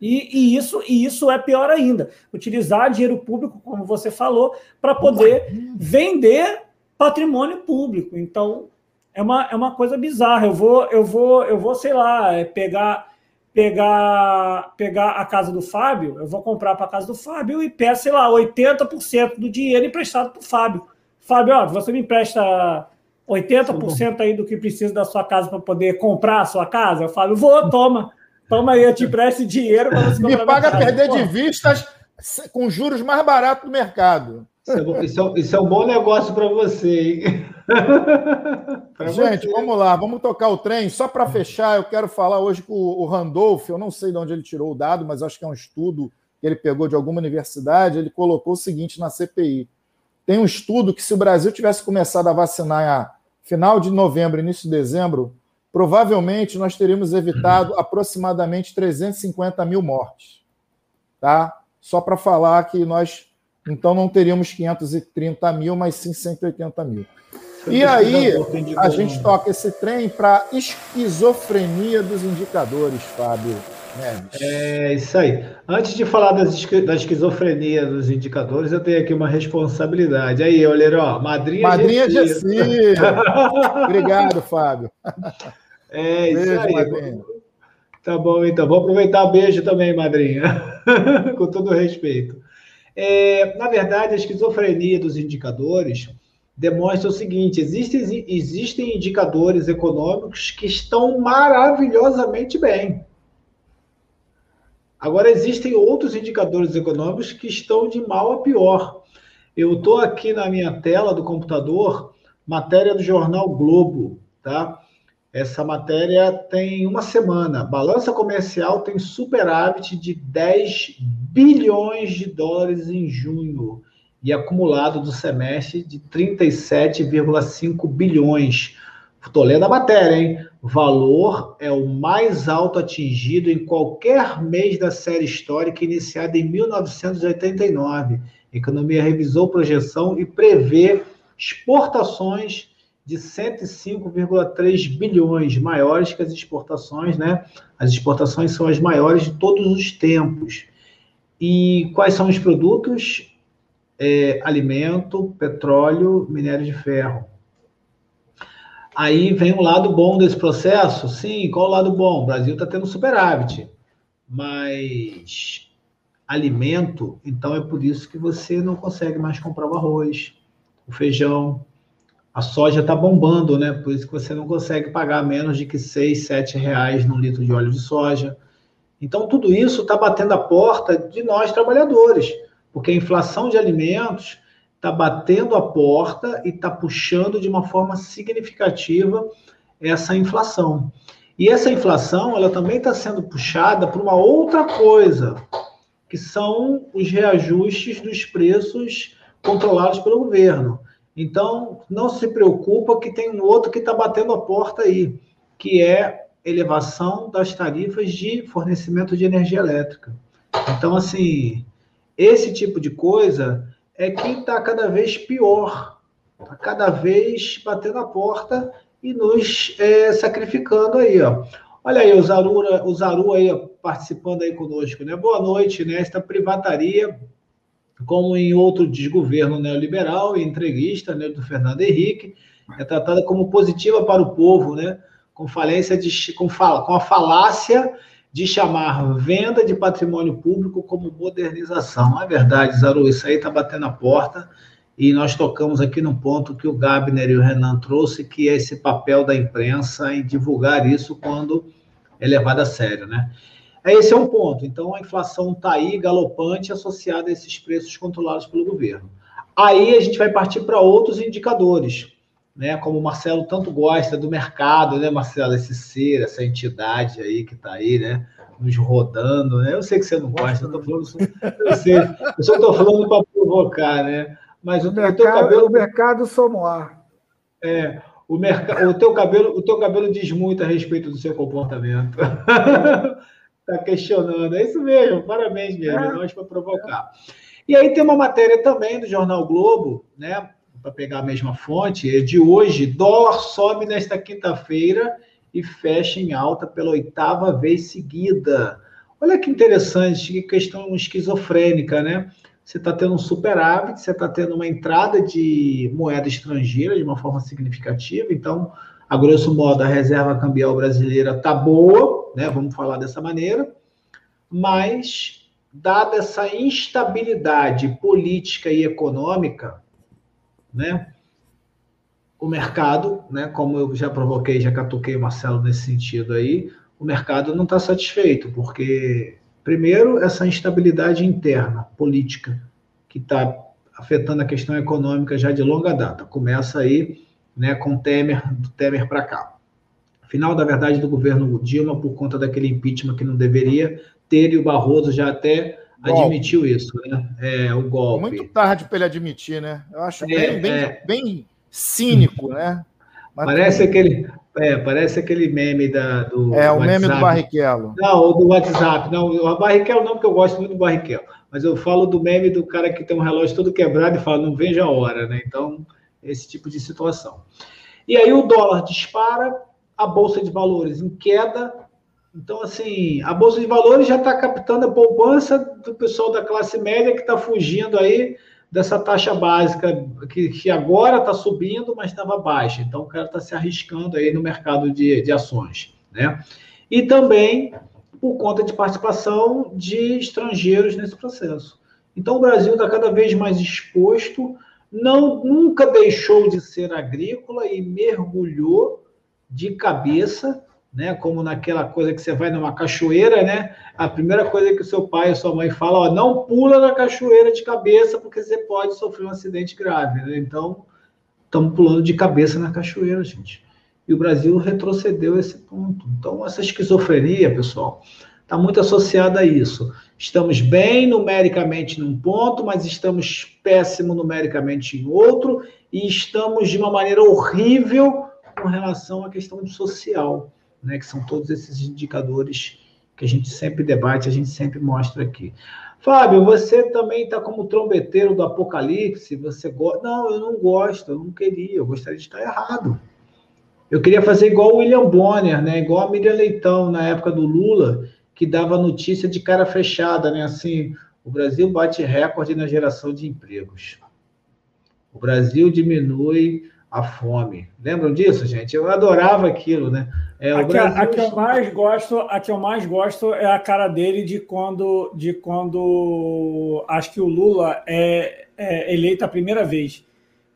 E, e, isso, e isso é pior ainda. Utilizar dinheiro público, como você falou, para poder vender patrimônio público. Então, é uma, é uma coisa bizarra. Eu vou, eu vou, eu vou, sei lá, é, pegar pegar pegar a casa do Fábio, eu vou comprar para a casa do Fábio e peço, sei lá, 80% do dinheiro emprestado para o Fábio. Fábio, ó, você me empresta 80% aí do que precisa da sua casa para poder comprar a sua casa? Eu falo, vou, toma. Toma aí, eu te empresto dinheiro para você comprar. Me paga perder de vistas com juros mais baratos do mercado. Isso é, isso é, isso é um bom negócio para você, hein? Gente, você. vamos lá, vamos tocar o trem. Só para fechar, eu quero falar hoje com o Randolph. Eu não sei de onde ele tirou o dado, mas acho que é um estudo que ele pegou de alguma universidade. Ele colocou o seguinte na CPI: tem um estudo que, se o Brasil tivesse começado a vacinar em final de novembro, início de dezembro, provavelmente nós teríamos evitado aproximadamente 350 mil mortes. Tá? Só para falar que nós então não teríamos 530 mil, mas sim 180 mil. E aí a gente toca esse trem para esquizofrenia dos indicadores, Fábio. É isso aí. Antes de falar das, da esquizofrenia dos indicadores, eu tenho aqui uma responsabilidade. Aí, olha, ó, madrinha Madrinha Gessi. Obrigado, Fábio. É isso beijo, aí. Madrinha. Tá bom, então. Vou aproveitar beijo também, madrinha. Com todo respeito. É, na verdade, a esquizofrenia dos indicadores demonstra o seguinte: existem, existem indicadores econômicos que estão maravilhosamente bem. Agora, existem outros indicadores econômicos que estão de mal a pior. Eu estou aqui na minha tela do computador, matéria do jornal Globo, tá? Essa matéria tem uma semana. Balança comercial tem superávit de 10 bilhões de dólares em junho e acumulado do semestre de 37,5 bilhões. Estou lendo a matéria, hein? Valor é o mais alto atingido em qualquer mês da série histórica iniciada em 1989. A economia revisou projeção e prevê exportações de 105,3 bilhões, maiores que as exportações, né? As exportações são as maiores de todos os tempos. E quais são os produtos? É, alimento, petróleo, minério de ferro. Aí vem o lado bom desse processo? Sim, qual o lado bom? O Brasil está tendo superávit, mas alimento, então é por isso que você não consegue mais comprar o arroz, o feijão, a soja está bombando, né? Por isso que você não consegue pagar menos de que 6, 7 reais no litro de óleo de soja. Então, tudo isso está batendo a porta de nós trabalhadores, porque a inflação de alimentos está batendo a porta e está puxando de uma forma significativa essa inflação. E essa inflação, ela também está sendo puxada por uma outra coisa, que são os reajustes dos preços controlados pelo governo. Então, não se preocupa que tem um outro que está batendo a porta aí, que é elevação das tarifas de fornecimento de energia elétrica. Então, assim, esse tipo de coisa é que está cada vez pior, está cada vez batendo a porta e nos é, sacrificando aí, ó. Olha aí o Zaru, o Zaru aí ó, participando aí conosco, né? Boa noite, né? Esta privataria, como em outro desgoverno neoliberal e entreguista, né, do Fernando Henrique, é tratada como positiva para o povo, né? Com falência de com, com a falácia de chamar venda de patrimônio público como modernização. É verdade, Zaru, isso aí está batendo a porta e nós tocamos aqui no ponto que o Gabner e o Renan trouxe, que é esse papel da imprensa em divulgar isso quando é levado a sério, né? Esse é um ponto. Então, a inflação está aí, galopante, associada a esses preços controlados pelo governo. Aí a gente vai partir para outros indicadores, né? Como o Marcelo tanto gosta do mercado, né, Marcelo? Esse ser, essa entidade aí que está aí, né? Nos rodando, né? Eu sei que você não gosta, eu, tô falando, eu, sei, eu só estou falando para provocar, né? Mas o, o mercado, teu cabelo. O mercado somoar. É, o, mercado, o, teu cabelo, o teu cabelo diz muito a respeito do seu comportamento. Está questionando. É isso mesmo, parabéns mesmo, é. nós para provocar. E aí tem uma matéria também do Jornal Globo, né? Para pegar a mesma fonte, é de hoje, dólar sobe nesta quinta-feira e fecha em alta pela oitava vez seguida. Olha que interessante, que questão esquizofrênica, né? Você está tendo um superávit, você está tendo uma entrada de moeda estrangeira de uma forma significativa, então, a grosso modo, a reserva cambial brasileira está boa, né? Vamos falar dessa maneira, mas, dada essa instabilidade política e econômica, né? O mercado, né, como eu já provoquei, já catuquei o Marcelo nesse sentido aí, o mercado não está satisfeito, porque, primeiro, essa instabilidade interna, política, que está afetando a questão econômica já de longa data. Começa aí né, com Temer, do Temer para cá. Final, da verdade, do governo Dilma, por conta daquele impeachment que não deveria ter, e o Barroso já até Golpe. Admitiu isso, né? É, o golpe. Muito tarde para ele admitir, né? Eu acho é, bem, bem, é... bem cínico, né? Mas parece tem... aquele. É, parece aquele meme da, do. É, o WhatsApp. meme do Barrichello. Não, do WhatsApp. Não, o Barrichello não, porque eu gosto muito do Barrichello. Mas eu falo do meme do cara que tem um relógio todo quebrado e fala, não veja a hora, né? Então, esse tipo de situação. E aí o dólar dispara, a Bolsa de Valores em queda, Então, assim, a Bolsa de Valores já está captando a poupança do pessoal da classe média que está fugindo aí dessa taxa básica, que, que agora está subindo, mas estava baixa. Então, o cara está se arriscando aí no mercado de, de ações. Né? E também por conta de participação de estrangeiros nesse processo. Então, o Brasil está cada vez mais exposto, não nunca deixou de ser agrícola e mergulhou de cabeça né? Como naquela coisa que você vai numa cachoeira, né? A primeira coisa que o seu pai ou sua mãe fala, ó, não pula na cachoeira de cabeça porque você pode sofrer um acidente grave, né? Então, estamos pulando de cabeça na cachoeira, gente. E o Brasil retrocedeu esse ponto. Então, essa esquizofrenia, pessoal, está muito associada a isso. Estamos bem numericamente num ponto, mas estamos péssimo numericamente em outro, e estamos de uma maneira horrível com relação à questão social né, que são todos esses indicadores que a gente sempre debate, a gente sempre mostra aqui. Fábio, você também está como trombeteiro do Apocalipse, você gosta. Não, eu não gosto, eu não queria, eu gostaria de estar errado. Eu queria fazer igual o William Bonner, né? igual a Miriam Leitão na época do Lula, que dava notícia de cara fechada, né? Assim, o Brasil bate recorde na geração de empregos. O Brasil diminui a fome. Lembram disso, gente? Eu adorava aquilo, né? É, a, que, a, que, eu mais gosto, a que eu mais gosto é a cara dele de quando, de quando acho que o Lula é, é eleito a primeira vez.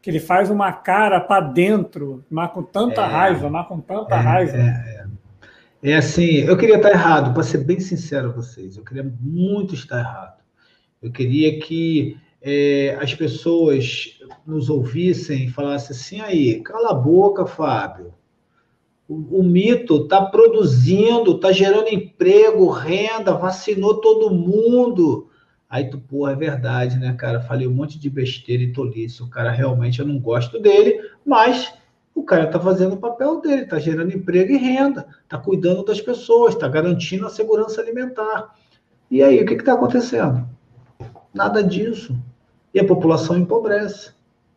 Que ele faz uma cara para dentro, mas com tanta é, raiva, mas com tanta é, raiva. É, é. é, assim, eu queria estar errado, para ser bem sincero com vocês, eu queria muito estar errado. Eu queria que é, as pessoas nos ouvissem e falassem assim, aí, cala a boca, Fábio. O, o mito está produzindo, está gerando emprego, renda, vacinou todo mundo. Aí tu, porra, é verdade, né, cara? Falei um monte de besteira e tolice. O cara realmente eu não gosto dele, mas o cara está fazendo o papel dele, está gerando emprego e renda, está cuidando das pessoas, está garantindo a segurança alimentar. E aí, o que está acontecendo? Nada disso. E a população empobrece.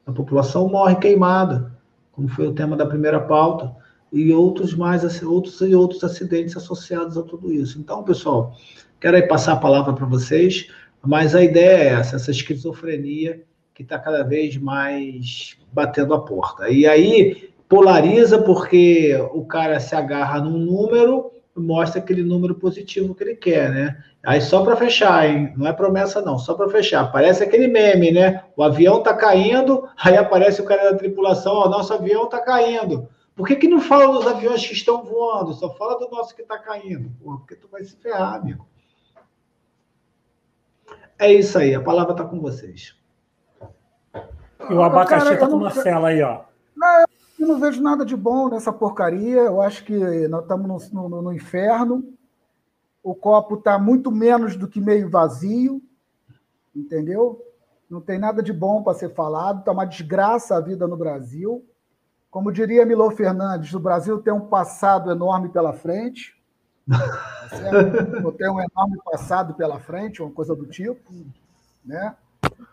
A população morre queimada, como foi o tema da primeira pauta, e outros mais outros e outros acidentes associados a tudo isso. Então, pessoal, quero aí passar a palavra para vocês, mas a ideia é essa, essa esquizofrenia que está cada vez mais batendo a porta. E aí polariza porque o cara se agarra num número mostra aquele número positivo que ele quer, né? Aí só para fechar, hein? Não é promessa não, só para fechar. Parece aquele meme, né? O avião tá caindo, aí aparece o cara da tripulação, ó, nosso avião tá caindo. Por que, que não fala dos aviões que estão voando? Só fala do nosso que está caindo. Porra, porque tu vai se ferrar, amigo. É isso aí, a palavra está com vocês. E o abacaxi está com uma cela aí, ó. Não, eu não vejo nada de bom nessa porcaria. Eu acho que nós estamos no, no, no inferno. O copo está muito menos do que meio vazio, entendeu? Não tem nada de bom para ser falado. Está uma desgraça a vida no Brasil. Como diria Milô Fernandes, o Brasil tem um passado enorme pela frente. Tá tem um enorme passado pela frente, uma coisa do tipo. Né?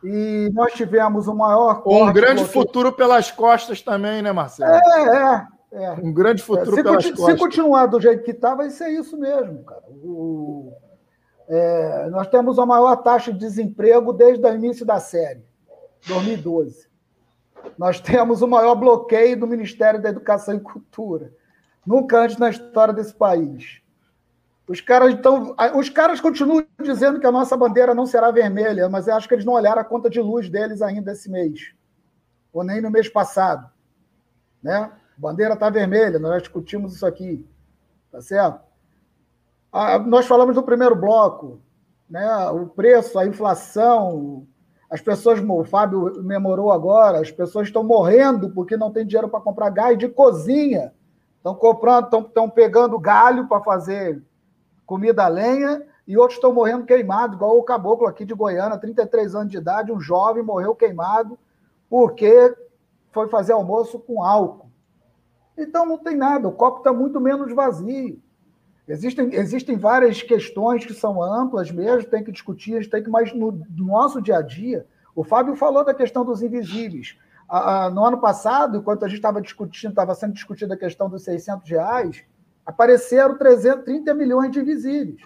E nós tivemos o maior. Um grande futuro pelas costas também, né, Marcelo? É, é. é. Um grande futuro é, pelas costas. Se continuar do jeito que está, vai ser isso mesmo, cara. O, é, nós temos a maior taxa de desemprego desde o início da série, 2012. Nós temos o maior bloqueio do Ministério da Educação e Cultura. Nunca antes na história desse país. Os caras, então, os caras continuam dizendo que a nossa bandeira não será vermelha, mas eu acho que eles não olharam a conta de luz deles ainda esse mês, ou nem no mês passado. Né? Bandeira está vermelha, nós discutimos isso aqui. Tá certo? Ah, nós falamos no primeiro bloco, né? o preço, a inflação, as pessoas, o Fábio memorou agora, as pessoas estão morrendo porque não tem dinheiro para comprar gás de cozinha. Estão comprando, estão, estão pegando galho para fazer comida a lenha, e outros estão morrendo queimados, igual o caboclo aqui de Goiânia, 33 anos de idade, um jovem morreu queimado porque foi fazer almoço com álcool. Então não tem nada, o copo está muito menos vazio. Existem, existem várias questões que são amplas mesmo, tem que discutir, tem que, mas no, no nosso dia a dia, o Fábio falou da questão dos invisíveis. no ano passado, enquanto a gente estava discutindo, estava sendo discutida a questão dos 600 reais, apareceram 330 milhões de invisíveis.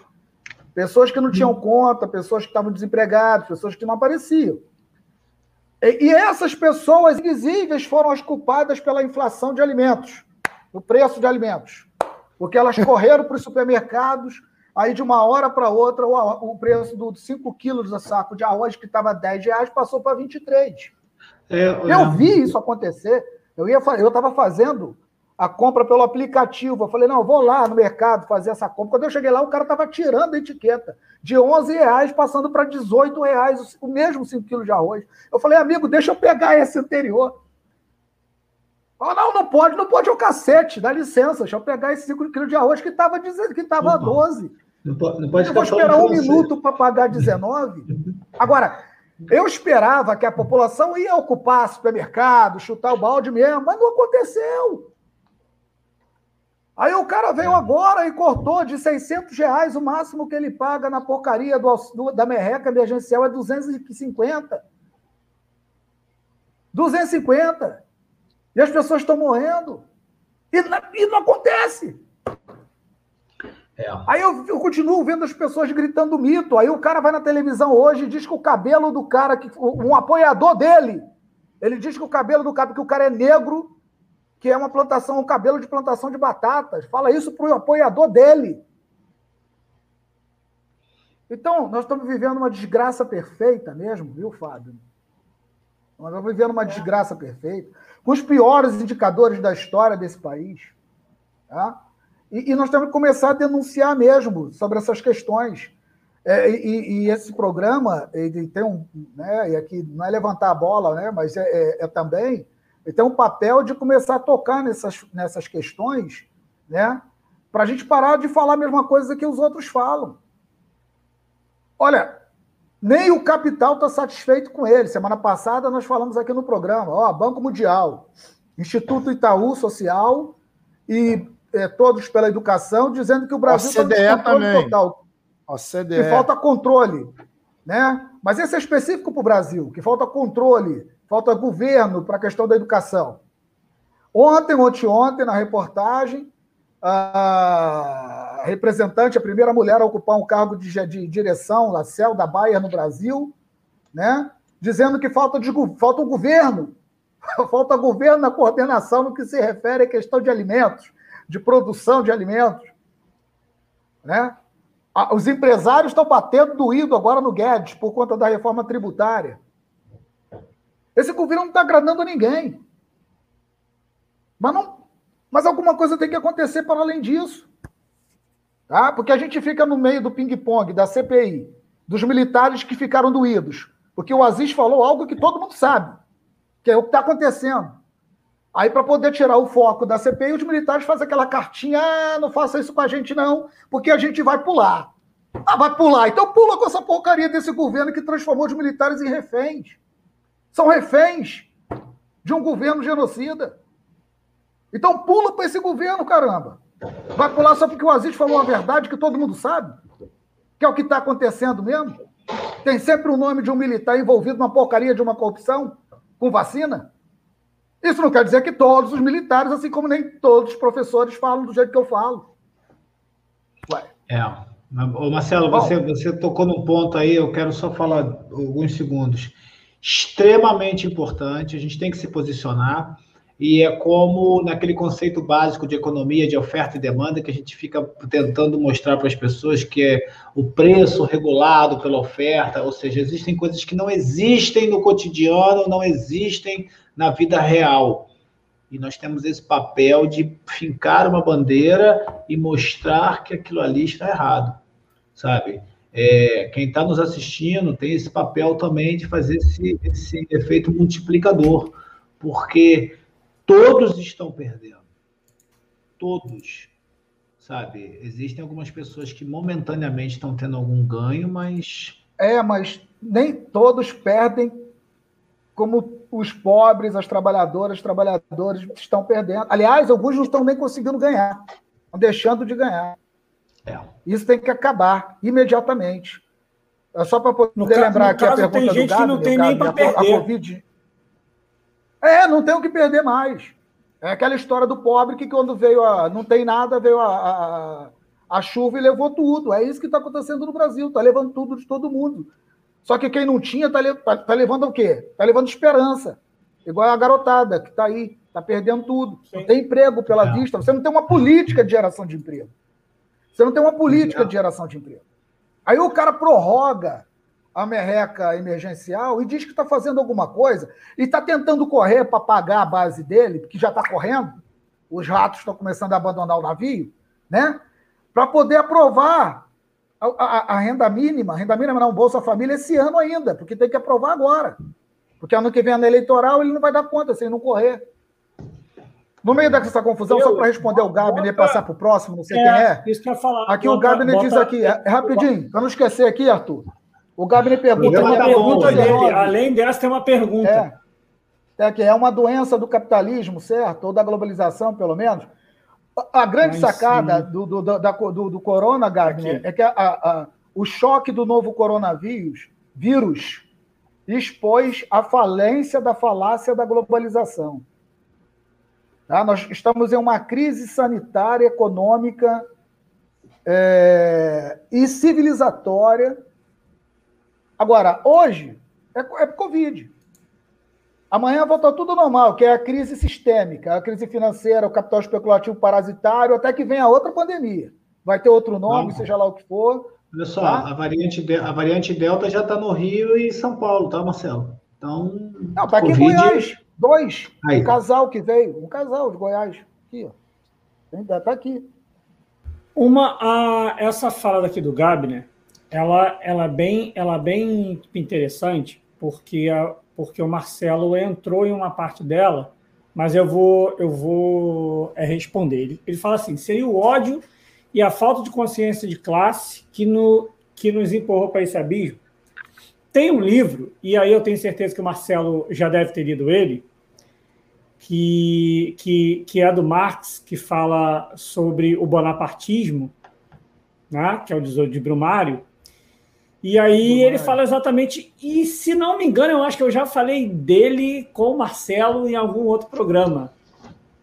Pessoas que não tinham conta, pessoas que estavam desempregadas, pessoas que não apareciam. E, essas pessoas invisíveis foram as culpadas pela inflação de alimentos, o preço de alimentos. Porque elas correram para os supermercados, aí de uma hora para outra o, preço dos 5 quilos de saco de arroz, que estava 10 reais, passou para 23. É, eu vi isso acontecer. Eu ia, eu estava fazendo a compra pelo aplicativo. Eu falei, não, eu vou lá no mercado fazer essa compra. Quando eu cheguei lá, o cara estava tirando a etiqueta de 11 reais, passando para 18 reais, o mesmo 5 quilos de arroz. Eu falei, amigo, deixa eu pegar esse anterior. Falei, não, não pode, não pode é o cacete, dá licença, deixa eu pegar esse 5 quilos de arroz que estava que estava 12. Não pode, não pode eu vou esperar um minuto para pagar 19. Agora, eu esperava que a população ia ocupar supermercado, chutar o balde mesmo, mas não aconteceu. Aí o cara veio agora e cortou de 600 reais o máximo que ele paga na porcaria do, do, da merreca emergencial é 250. 250. E as pessoas estão morrendo. E, e não acontece. É. Aí eu, eu, continuo vendo as pessoas gritando mito. Aí o cara vai na televisão hoje e diz que o cabelo do cara, que um apoiador dele, ele diz que o cabelo do cara, que o cara é negro que é uma plantação, um cabelo de plantação de batatas. Fala isso para o apoiador dele. Então, nós estamos vivendo uma desgraça perfeita mesmo, viu, Fábio? Nós estamos vivendo uma desgraça perfeita, com os piores indicadores da história desse país. Tá? E, e nós temos que começar a denunciar mesmo sobre essas questões. É, e, e, esse programa, ele tem um. Né, e aqui não é levantar a bola, né, mas é, é, é também ele tem um papel de começar a tocar nessas, nessas questões, né? Para a gente parar de falar a mesma coisa que os outros falam. Olha, nem o capital está satisfeito com ele. Semana passada nós falamos aqui no programa, ó, Banco Mundial, Instituto Itaú Social e é, todos pela educação, dizendo que o Brasil está no também. total. Que falta controle. Né? Mas esse é específico para o Brasil, que falta controle falta governo para a questão da educação. Ontem, ontem, ontem, na reportagem, a representante, a primeira mulher a ocupar um cargo de, de direção na CEL da Baia no Brasil, né? dizendo que falta, de, falta um governo, falta governo na coordenação no que se refere à questão de alimentos, de produção de alimentos. Né? Os empresários estão batendo doído agora no Guedes por conta da reforma tributária. Esse governo não está agradando a ninguém. Mas, não, mas alguma coisa tem que acontecer para além disso. Tá? Porque a gente fica no meio do ping-pong, da CPI, dos militares que ficaram doídos. Porque o Aziz falou algo que todo mundo sabe, que é o que está acontecendo. Aí, para poder tirar o foco da CPI, os militares fazem aquela cartinha: ah, não faça isso com a gente, não, porque a gente vai pular. Ah, vai pular. Então pula com essa porcaria desse governo que transformou os militares em reféns. São reféns de um governo genocida. Então pula para esse governo, caramba. Vai pular só porque o Aziz falou a verdade que todo mundo sabe? Que é o que está acontecendo mesmo? Tem sempre o nome de um militar envolvido numa porcaria de uma corrupção com vacina? Isso não quer dizer que todos os militares, assim como nem todos os professores, falam do jeito que eu falo. Ué. É. Ô Marcelo, você, você tocou num ponto aí, eu quero só falar alguns segundos extremamente importante, a gente tem que se posicionar, e é como naquele conceito básico de economia de oferta e demanda que a gente fica tentando mostrar para as pessoas que é o preço regulado pela oferta, ou seja, existem coisas que não existem no cotidiano, não existem na vida real. E nós temos esse papel de fincar uma bandeira e mostrar que aquilo ali está errado, sabe? É, quem está nos assistindo tem esse papel também de fazer esse, esse efeito multiplicador, porque todos estão perdendo. Todos. Sabe? Existem algumas pessoas que momentaneamente estão tendo algum ganho, mas. É, mas nem todos perdem como os pobres, as trabalhadoras, os trabalhadores estão perdendo. Aliás, alguns não estão nem conseguindo ganhar, estão deixando de ganhar. É. Isso tem que acabar imediatamente. É só para poder no lembrar aqui a pergunta tem gente do Gabi, que não tem nem para perder. A COVID. É, não tem o que perder mais. É aquela história do pobre que quando veio a. não tem nada, veio a, a, a chuva e levou tudo. É isso que está acontecendo no Brasil, está levando tudo de todo mundo. Só que quem não tinha está tá, tá levando o quê? Está levando esperança. Igual a garotada que está aí, está perdendo tudo. Não tem emprego pela é. vista, você não tem uma política de geração de emprego. Você não tem uma política de geração de emprego. Aí o cara prorroga a merreca emergencial e diz que está fazendo alguma coisa e está tentando correr para pagar a base dele, que já está correndo, os ratos estão começando a abandonar o navio, né? Para poder aprovar a, a, a, renda mínima, a renda mínima não, Bolsa Família, esse ano ainda, porque tem que aprovar agora. Porque ano que vem, ano eleitoral, ele não vai dar conta se ele não correr. No meio dessa confusão, eu, só para responder o Gabner e passar para o próximo, não sei é, quem é. Isso que eu falar. Aqui bota, o Gabner diz aqui, é, é rapidinho, para não esquecer aqui, Arthur. O Gabriel pergunta. Tem uma pergunta dele. Além dessa, tem uma pergunta. É, é que é uma doença do capitalismo, certo? Ou da globalização, pelo menos. A grande Mas, sacada do, do, da, do, do corona, Gabner, é que a, a, o choque do novo coronavírus vírus, expôs a falência da falácia da globalização. Tá? Nós estamos em uma crise sanitária, econômica é, e civilizatória Agora, hoje é, é Covid. Amanhã volta tudo normal, que é a crise sistêmica, a crise financeira, o capital especulativo parasitário, até que venha outra pandemia. Vai ter outro nome, Não. seja lá o que for. Olha só, tá? a, variante, a variante Delta já está no Rio e São Paulo, tá, Marcelo? Então. Não, está aqui COVID... em Goiás. Dois. Aí. Um casal que veio, um casal de Goiás. Aqui, ó. Ainda está aqui. Uma, a, essa fala daqui do Gabner, ela, ela, é bem, ela é bem interessante, porque, a, porque o Marcelo entrou em uma parte dela, mas eu vou, eu vou é, responder. Ele, ele fala assim: seria o ódio e a falta de consciência de classe que, no, que nos empurrou para esse abismo. Tem um livro, e aí eu tenho certeza que o Marcelo já deve ter lido ele, que, que, que é do Marx, que fala sobre o bonapartismo, né, que é o de Brumário, e aí ele fala exatamente, e se não me engano, eu acho que eu já falei dele com o Marcelo em algum outro programa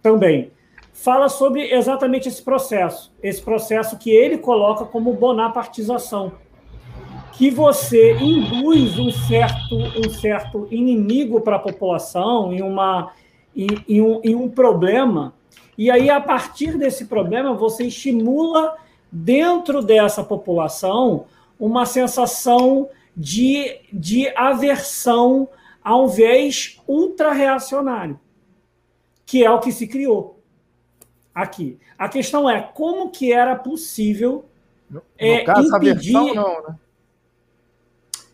também. Fala sobre exatamente esse processo, esse processo que ele coloca como bonapartização, que você induz um certo, um certo inimigo para a população em, uma, em, em, um, um problema, e aí a partir desse problema você estimula dentro dessa população uma sensação de, de aversão a um viés ultra-reacionário, que é o que se criou aqui. A questão é como que era possível no, é, no caso, impedir... Aversão, não, né?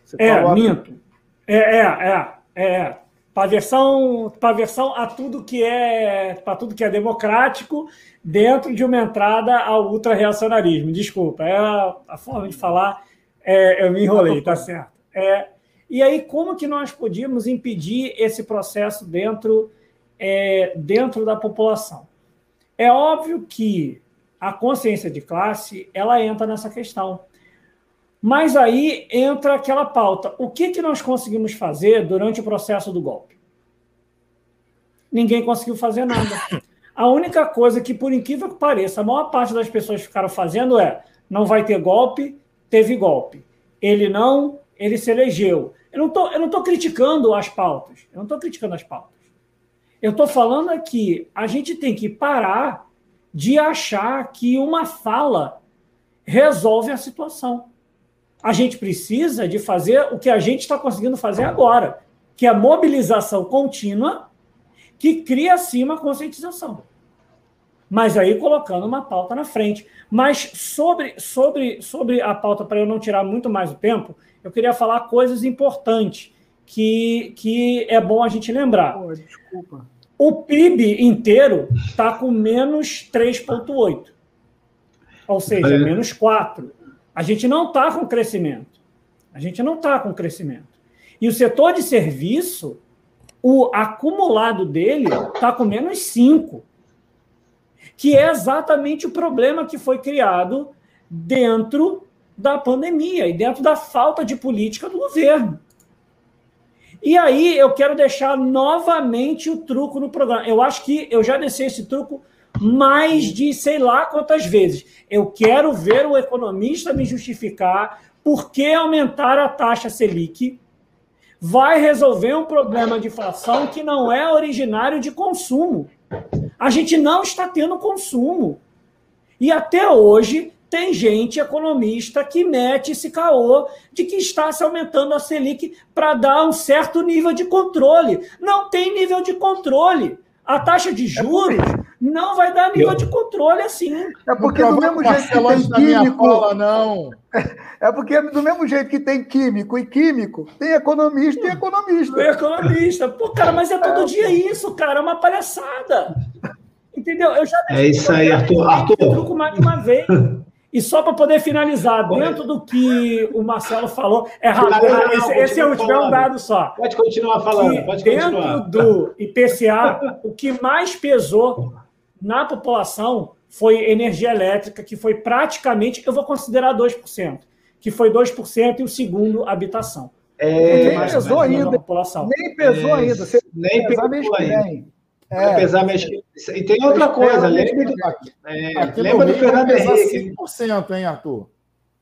Você é, minto. É, é, é. é. Paversão, paversão a tudo que é para tudo que é democrático dentro de uma entrada ao ultra-reacionarismo. Desculpa, é a, a forma de falar é, eu me enrolei, tá certo. É, e aí, como que nós podíamos impedir esse processo dentro, é, dentro da população? É óbvio que a consciência de classe ela entra nessa questão. Mas aí entra aquela pauta. O que, que nós conseguimos fazer durante o processo do golpe? Ninguém conseguiu fazer nada. A única coisa que, por incrível que pareça, a maior parte das pessoas ficaram fazendo é não vai ter golpe, teve golpe. Ele não, ele se elegeu. Eu não estou criticando as pautas. Eu não estou criticando as pautas. Eu estou falando aqui, a gente tem que parar de achar que uma fala resolve a situação. A gente precisa de fazer o que a gente está conseguindo fazer agora, que é a mobilização contínua que cria, sim, uma conscientização mas aí colocando uma pauta na frente. Mas sobre, sobre, sobre a pauta, para eu não tirar muito mais o tempo, eu queria falar coisas importantes que, que é bom a gente lembrar. Pô, desculpa. O PIB inteiro está com menos 3,8. Ou seja, menos 4. A gente não está com crescimento. A gente não está com crescimento. E o setor de serviço, o acumulado dele está com menos 5 que é exatamente o problema que foi criado dentro da pandemia e dentro da falta de política do governo. E aí eu quero deixar novamente o truco no programa. Eu acho que eu já desci esse truco mais de sei lá quantas vezes. Eu quero ver o economista me justificar por que aumentar a taxa Selic vai resolver um problema de inflação que não é originário de consumo. A gente não está tendo consumo. E até hoje tem gente economista que mete esse caô de que está se aumentando a Selic para dar um certo nível de controle. Não tem nível de controle. A taxa de juros não vai dar nível de controle assim. É porque do mesmo jeito que tem químico, fala, não. É porque do mesmo jeito que tem químico e químico, tem economista e economista. Tem economista. Pô, cara, mas é todo é. dia isso, cara, é uma palhaçada. Entendeu? Eu já É isso aí, Arthur. Arthur. mais de uma vez. E só para poder finalizar, dentro do que o Marcelo falou, é rápido. Não, esse, esse é o último, é um dado só. Pode continuar falando. Pode dentro continuar. do IPCA, o que mais pesou na população foi energia elétrica, que foi praticamente, eu vou considerar 2%, que foi 2% e o segundo, habitação. É, nem pesou ainda. População. Nem pesou é, ainda. Você nem pesou ainda. É, pesar mês E tem outra coisa, lembra do, é, lembra do Fernando Henrique. 5%, hein, Arthur?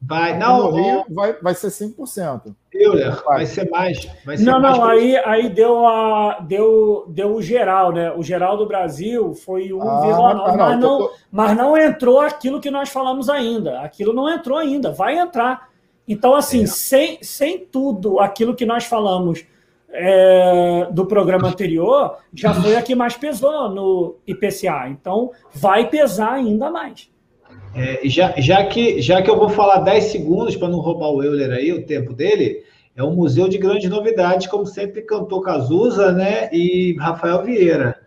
Vai, não, Rio vai, vai ser 5%. Euler, vai. vai ser mais. Vai ser não, mais não, aí, aí deu, a, deu, deu o geral, né? O geral do Brasil foi 1,9, ah, mas, não, tô... mas não entrou aquilo que nós falamos ainda. Aquilo não entrou ainda, vai entrar. Então, assim, é. sem, sem tudo aquilo que nós falamos é, do programa anterior já foi a que mais pesou no IPCA. Então, vai pesar ainda mais. É, já, já, que, já que eu vou falar 10 segundos para não roubar o Euler aí, o tempo dele, é um museu de grandes novidades, como sempre cantou Cazuza né, e Rafael Vieira.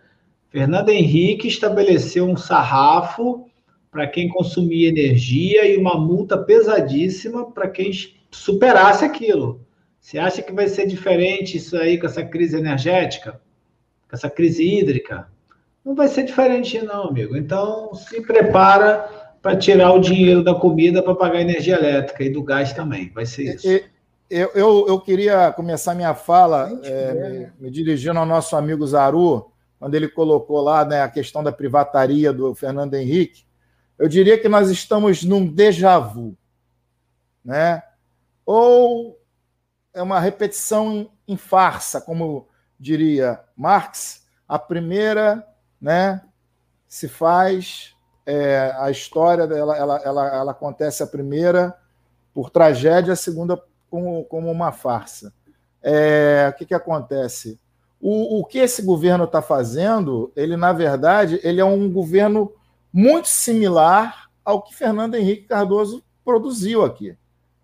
Fernando Henrique estabeleceu um sarrafo para quem consumia energia e uma multa pesadíssima para quem superasse aquilo. Você acha que vai ser diferente isso aí com essa crise energética? Com essa crise hídrica? Não vai ser diferente, não, amigo. Então, se prepara para tirar o dinheiro da comida para pagar a energia elétrica e do gás também. Vai ser isso. Eu, eu, eu queria começar minha fala é, me, me, dirigindo ao nosso amigo Zaru, quando ele colocou lá né, a questão da privataria do Fernando Henrique. Eu diria que nós estamos num déjà vu. Né? Ou é uma repetição em farsa, como diria Marx. A primeira né, se faz, é, a história dela ela, ela, ela acontece a primeira por tragédia, a segunda como, como uma farsa. É, o que, que acontece? O, o que esse governo está fazendo, ele, na verdade, ele é um governo muito similar ao que Fernando Henrique Cardoso produziu aqui.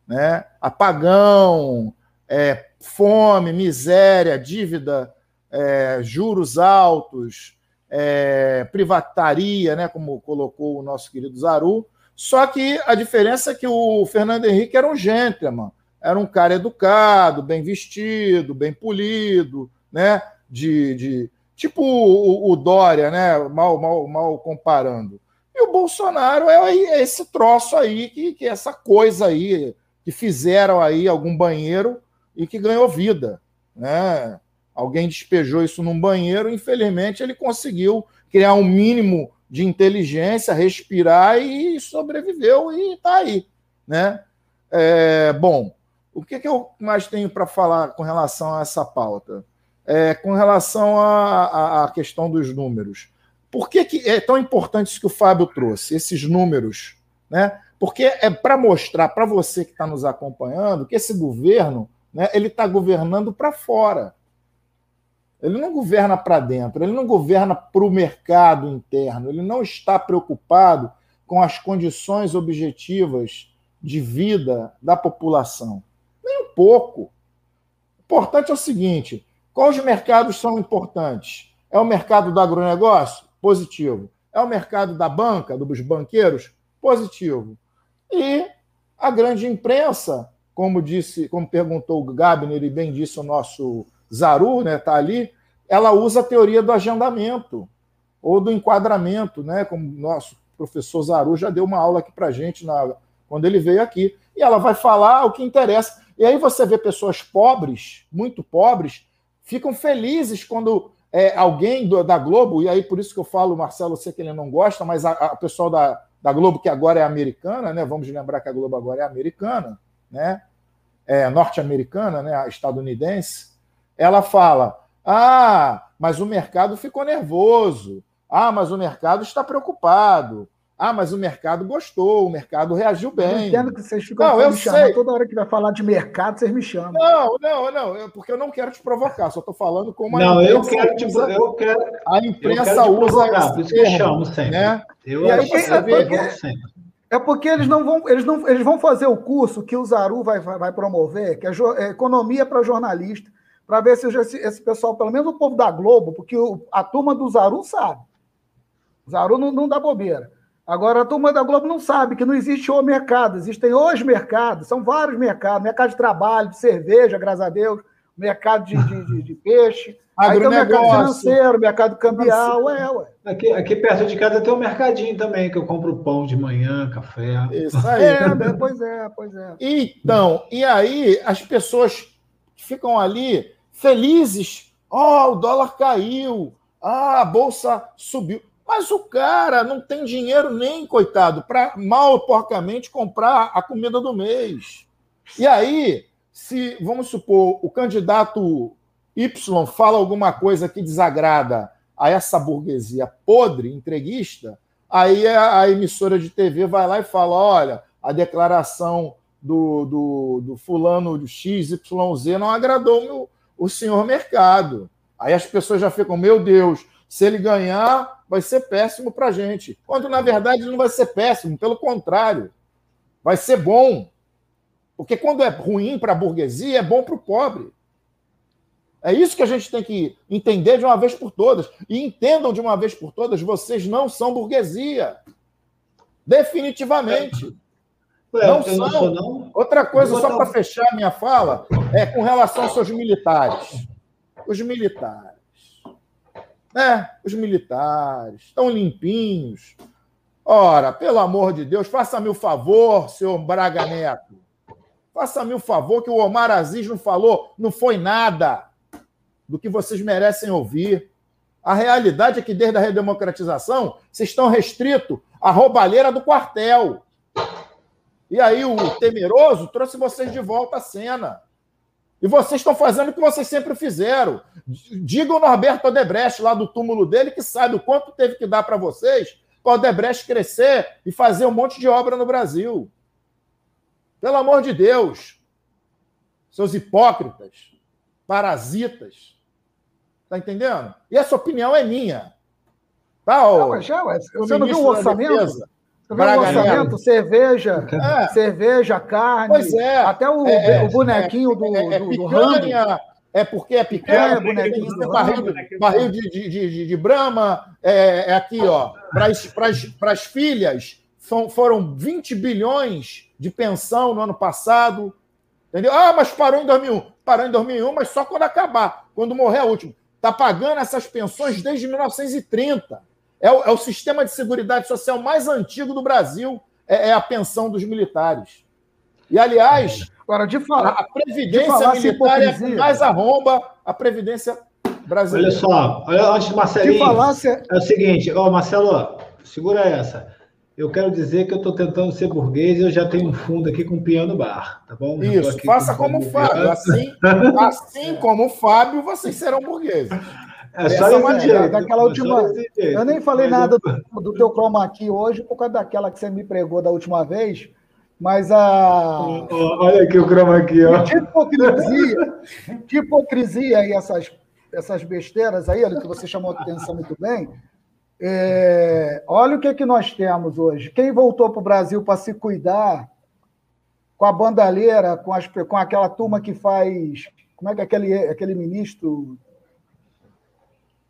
Né? Apagão, é, fome, miséria, dívida, é, juros altos, é, privataria, né, como colocou o nosso querido Zaru. Só que a diferença é que o Fernando Henrique era um gentleman, era um cara educado, bem vestido, bem polido, né? De, de tipo o, o, Dória, né? Mal, mal, mal comparando. E o Bolsonaro é, é esse troço aí, que, que é essa coisa aí, que fizeram aí algum banheiro e que ganhou vida. Né? Alguém despejou isso num banheiro, infelizmente ele conseguiu criar um mínimo de inteligência, respirar e sobreviveu e está aí. Né? É, bom, o que, que eu mais tenho para falar com relação a essa pauta? É, com relação à questão dos números. Por que, que é tão importante isso que o Fábio trouxe, esses números? Né? Porque é para mostrar para você que está nos acompanhando que esse governo né, ele está governando para fora. Ele não governa para dentro, ele não governa para o mercado interno, ele não está preocupado com as condições objetivas de vida da população. Nem um pouco. O importante é o seguinte: quais mercados são importantes? É o mercado do agronegócio? Positivo. É o mercado da banca, dos banqueiros? Positivo. E a grande imprensa como disse, como perguntou o Gabner e bem disse o nosso Zaru, né, tá ali, ela usa a teoria do agendamento ou do enquadramento, né, como nosso professor Zaru já deu uma aula aqui para gente na, quando ele veio aqui, e ela vai falar o que interessa. E aí você vê pessoas pobres, muito pobres, ficam felizes quando é, alguém do, da Globo, e aí por isso que eu falo, Marcelo, eu sei que ele não gosta, mas a pessoal da, da Globo, que agora é americana, né? Vamos lembrar que a Globo agora é americana, né? É, norte-americana, né? Estadunidense. Ela fala: ah, mas o mercado ficou nervoso. Ah, mas o mercado está preocupado. Ah, mas o mercado gostou, o mercado reagiu bem. Eu entendo que vocês ficam não, eu me sei. toda hora que vai falar de mercado, vocês me chamam. Não, não, não, porque eu não quero te provocar, só estou falando como a Não, eu quero te usa, eu quero, A imprensa eu quero usa por isso que eu chamo sempre. Né? Eu e aí, é, porque, é porque eles não vão, eles não, eles vão fazer o curso que o Zaru vai, vai, vai promover, que é, é economia para jornalista, para ver se esse, esse, pessoal, pelo menos o povo da Globo, porque o, a turma do Zaru sabe. O Zaru não, não dá bobeira. Agora, a turma da Globo não sabe que não existe o mercado, existem os mercados, são vários mercados, mercado de trabalho, de cerveja, graças a Deus, mercado de, de, de, de peixe, aí tem o mercado financeiro, mercado cambial, ué, ué. Aqui, aqui perto de casa tem um mercadinho também, que eu compro pão de manhã, café. Isso aí. É, pois é, pois é. Então, e aí as pessoas ficam ali felizes, oh, o dólar caiu, ah, a bolsa subiu. Mas o cara não tem dinheiro nem, coitado, para mal ou porcamente comprar a comida do mês. E aí, se, vamos supor, o candidato Y fala alguma coisa que desagrada a essa burguesia podre, entreguista, aí a, a emissora de TV vai lá e fala: olha, a declaração do, do, do fulano do XYZ não agradou o, o senhor mercado. Aí as pessoas já ficam, meu Deus, se ele ganhar, vai ser péssimo para a gente. Quando, na verdade, não vai ser péssimo, pelo contrário, vai ser bom. Porque quando é ruim para a burguesia, é bom para o pobre. É isso que a gente tem que entender de uma vez por todas. E entendam de uma vez por todas: vocês não são burguesia. Definitivamente. É, não são. Não sou, não. Outra coisa, só para fechar minha fala, é com relação aos seus militares. Os militares. É, os militares estão limpinhos. Ora, pelo amor de Deus, faça-me o favor, senhor Braga Neto. Faça-me o favor que o Omar Aziz não falou, não foi nada do que vocês merecem ouvir. A realidade é que desde a redemocratização, vocês estão restritos à roubalheira do quartel. E aí o temeroso trouxe vocês de volta à cena. E vocês estão fazendo o que vocês sempre fizeram. Diga o Norberto Odebrecht lá do túmulo dele que sabe o quanto teve que dar para vocês para o Odebrecht crescer e fazer um monte de obra no Brasil. Pelo amor de Deus. Seus hipócritas, parasitas. Tá entendendo? E essa opinião é minha. Tá, ô, não, já, você não viu o orçamento? Braga orçamento, cerveja, é. cerveja, carne. Pois é. Até o, é, o bonequinho do, é, é, do, do picanha, É porque é picanha, é, bonequinho do barril, barril de, de, de, de Brahma. É, é aqui, ó. Para as filhas, são, foram 20 bilhões de pensão no ano passado. Entendeu? Ah, mas parou em 2001. Parou em 2001, mas só quando acabar, quando morrer a última. Está pagando essas pensões desde 1930. É o, é o sistema de segurança social mais antigo do Brasil, é, é, a pensão dos militares. E, aliás, Agora, de falar, a Previdência Militar é que mais arromba a Previdência brasileira. Olha só, olha, antes, Marcelinho, de falar, se... é o seguinte, ó, Marcelo, segura essa. Eu quero dizer que eu estou tentando ser burguês e eu já tenho um fundo aqui com piano bar, tá bom? Isso, faça como o Fábio. Assim, assim como o Fábio, vocês serão burgueses. É só é, daquela última. Eu nem falei nada do, do teu chroma aqui hoje por causa daquela que você me pregou da última vez, mas a. Olha aqui o chroma aqui, ó. De hipocrisia, de hipocrisia e essas, essas besteiras aí, que você chamou a atenção muito bem. É, olha o que, é que nós temos hoje. Quem voltou para o Brasil para se cuidar com a bandalheira, com, as, com aquela turma que faz. Como é que é aquele, aquele ministro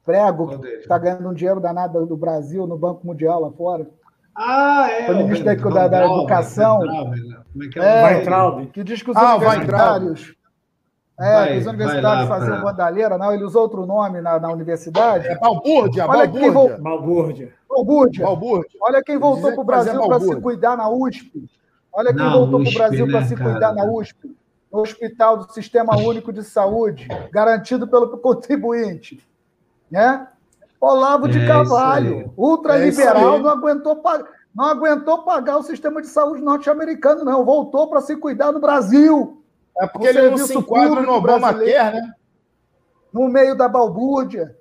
Prego, que está ganhando um dinheiro danado do Brasil no Banco Mundial lá fora. Ah, é. O ministro da, da, da Educação. É, é, é, que diz que os ah, universitários. É, vai, os universitários faziam pra... bandalheira, não, ele usou outro nome na, na universidade. É Balbúrdia, Olha Balbúrdia. Quem vo... Balbúrdia. Balbúrdia. Balbúrdia. Olha quem voltou para o Brasil para se cuidar na USP. Olha quem na voltou para o Brasil né, para se cuidar na USP. no hospital do Sistema Único de Saúde, garantido pelo contribuinte. Né? Olavo de é Carvalho, ultraliberal, é não aguentou pagar. Não aguentou pagar o sistema de saúde norte-americano, não. Voltou para se cuidar no Brasil. É porque ele não se enquadra no Obamacare, né? No meio da balbúrdia.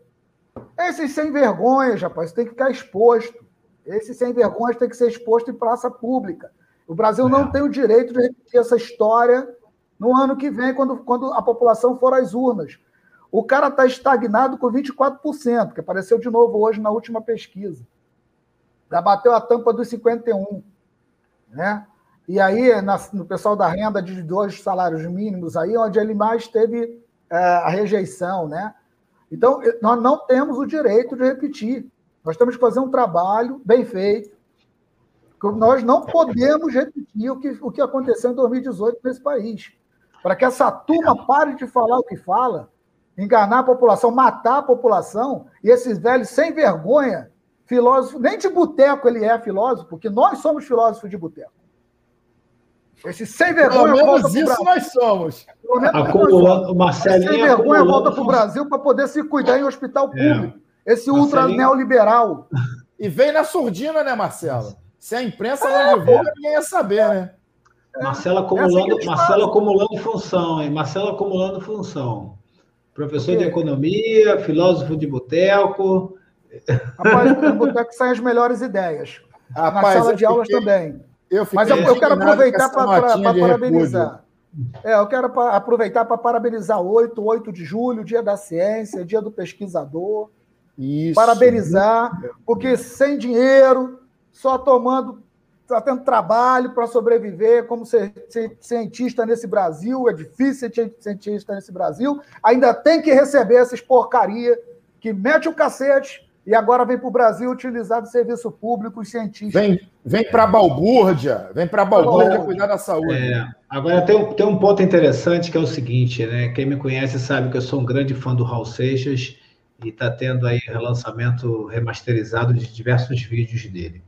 Esses sem vergonhas, rapaz, tem que ficar exposto. Esses sem vergonhas tem que ser exposto em praça pública. O Brasil não é. tem o direito de repetir essa história no ano que vem, quando, quando a população for às urnas. O cara está estagnado com 24%, que apareceu de novo hoje na última pesquisa. Já bateu a tampa dos 51%. Né? E aí, no pessoal da renda de dois salários mínimos, aí onde ele mais teve é, a rejeição. Né? Então, nós não temos o direito de repetir. Nós temos que fazer um trabalho bem feito. Nós não podemos repetir o que, o que aconteceu em 2018 nesse país. Para que essa turma pare de falar o que fala, enganar a população, matar a população, e esses velhos sem vergonha, filósofo, nem de boteco ele é filósofo, porque nós somos filósofos de boteco. Esse sem vergonha. Pelo menos isso nós somos. Acumulando, Marcelinho. Sem vergonha volta para o Brasil para poder se cuidar em hospital é. público. É. Esse ultra neoliberal. E vem na surdina, né, Marcelo? Se a imprensa não é, divulga, ninguém ia saber, né? Marcelo acumulando, é assim Marcelo acumulando função, hein? Marcelo acumulando função. Professor de economia, filósofo de boteco. Rapaz, no boteco saem as melhores ideias. Rapaz, Na sala de fiquei, aulas também. Eu Mas eu, eu quero aproveitar para parabenizar. É, eu quero aproveitar para parabenizar 8, 8 de julho, dia da ciência, dia do pesquisador. Isso. Parabenizar, porque sem dinheiro, só tomando está tendo trabalho para sobreviver como ser, ser, cientista nesse Brasil, é difícil ser cientista nesse Brasil, ainda tem que receber essas porcaria que mete o cacete e agora vem para o Brasil utilizar do serviço público os cientistas. Vem, vem para a balbúrdia, vem para a balbúrdia cuidar da saúde. É, agora tem um, tem um ponto interessante que é o seguinte, né? Quem me conhece sabe que eu sou um grande fã do Raul Seixas e está tendo aí relançamento remasterizado de diversos vídeos dele.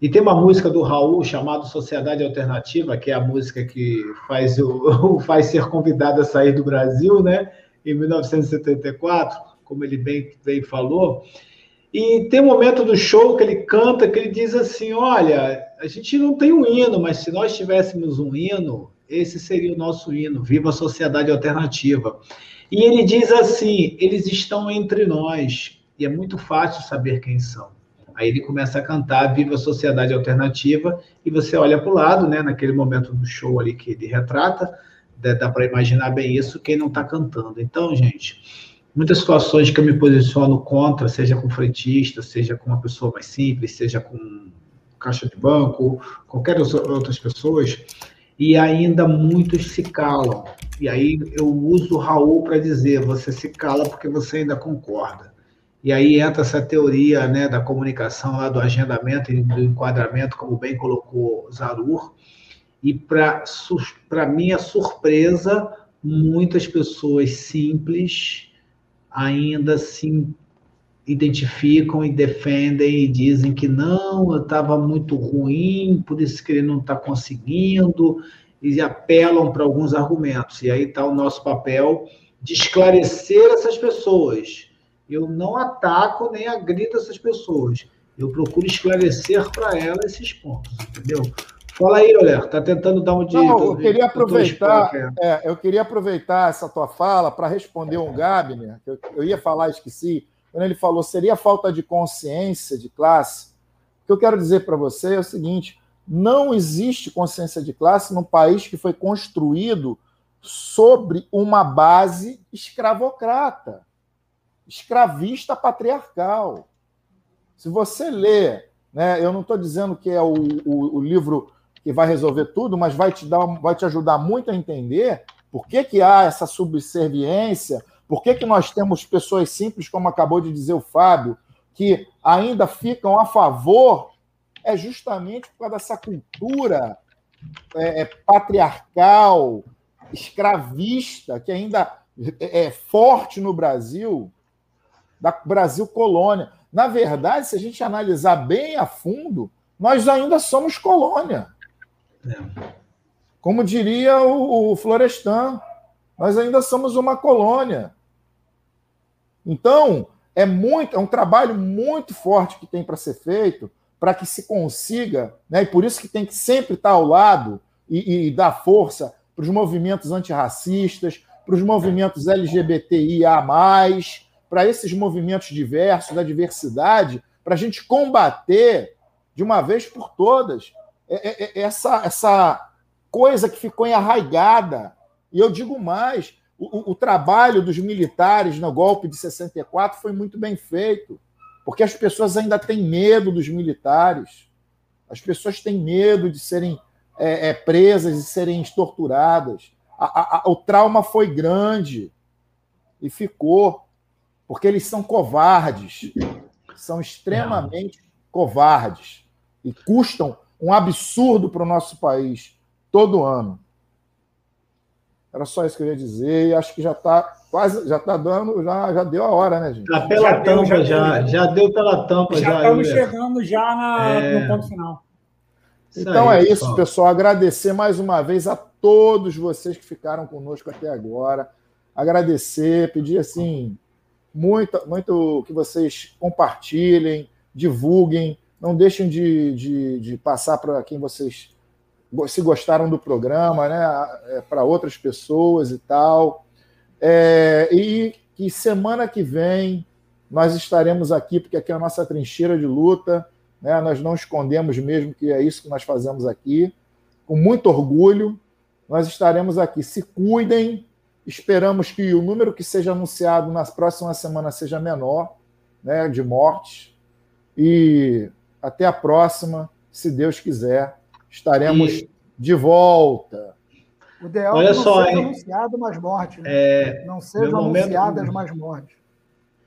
E tem uma música do Raul chamada Sociedade Alternativa, que é a música que faz o faz ser convidado a sair do Brasil, né? Em 1974, como ele bem, bem falou. E tem um momento do show que ele canta que ele diz assim: Olha, a gente não tem um hino, mas se nós tivéssemos um hino, esse seria o nosso hino, Viva a Sociedade Alternativa. E ele diz assim: eles estão entre nós, e é muito fácil saber quem são. Aí ele começa a cantar Viva a Sociedade Alternativa e você olha para o lado, né, naquele momento do show ali que ele retrata, dá para imaginar bem isso, quem não está cantando. Então, gente, muitas situações que eu me posiciono contra, seja com frentista, seja com uma pessoa mais simples, seja com caixa de banco, qualquer outras pessoas, e ainda muitos se calam. E aí eu uso o Raul para dizer, você se cala porque você ainda concorda. E aí entra essa teoria né, da comunicação, lá do agendamento e do enquadramento, como bem colocou Zarur. E, para minha surpresa, muitas pessoas simples ainda se identificam e defendem e dizem que não, estava muito ruim, por isso que ele não está conseguindo, e apelam para alguns argumentos. E aí está o nosso papel de esclarecer essas pessoas eu não ataco nem agrido essas pessoas. Eu procuro esclarecer para elas esses pontos, entendeu? Fala aí, Olher, está tentando dar um dia. Não, eu queria aproveitar, é, eu queria aproveitar essa tua fala para responder um Gabner, que eu, eu ia falar, esqueci, quando ele falou seria falta de consciência de classe. O que eu quero dizer para você é o seguinte: não existe consciência de classe num país que foi construído sobre uma base escravocrata escravista patriarcal. Se você lê, né, eu não estou dizendo que é o, o, o, livro que vai resolver tudo, mas vai te, dar, vai te ajudar muito a entender por que, que há essa subserviência, por que, que nós temos pessoas simples, como acabou de dizer o Fábio, que ainda ficam a favor, é justamente por causa dessa cultura é, é patriarcal, escravista, que ainda é, é forte no Brasil, da Brasil colônia. Na verdade, se a gente analisar bem a fundo, nós ainda somos colônia. É. Como diria o, o Florestan, nós ainda somos uma colônia. Então, é muito, é um trabalho muito forte que tem para ser feito para que se consiga, né? E por isso que tem que sempre estar ao lado e, e dar força para os movimentos antirracistas, para os movimentos LGBTIA, para esses movimentos diversos, da diversidade, para a gente combater de uma vez por todas é, é, é, essa, essa coisa que ficou enraigada. E eu digo mais: o, o trabalho dos militares no golpe de 64 foi muito bem feito, porque as pessoas ainda têm medo dos militares, as pessoas têm medo de serem é, é, presas e serem torturadas. A, a, a, o trauma foi grande e ficou, porque eles são covardes, são extremamente covardes e custam um absurdo para o nosso país todo ano. Era só isso que eu ia dizer e acho que já está quase, já está dando, já, já deu a hora, né, gente? Já pela já tampa, deu, já, já, já, deu pela tampa. Já, já estamos chegando já na, é... no ponto final. Então é isso, pessoal. Agradecer mais uma vez a todos vocês que ficaram conosco até agora. Agradecer, pedir assim muito, muito que vocês compartilhem, divulguem, não deixem de, de, de passar para quem vocês se gostaram do programa, né, é, para outras pessoas e tal. É, e que semana que vem nós estaremos aqui, porque aqui é a nossa trincheira de luta, né, nós não escondemos mesmo que é isso que nós fazemos aqui, com muito orgulho. Nós estaremos aqui. Se cuidem, esperamos que o número que seja anunciado nas próximas semanas seja menor né, de mortes. E até a próxima, se Deus quiser estaremos e... de volta. O ideal Olha é não só, seja anunciado mais mortes. Né? É... Não sejam anunciadas momento... mais mortes.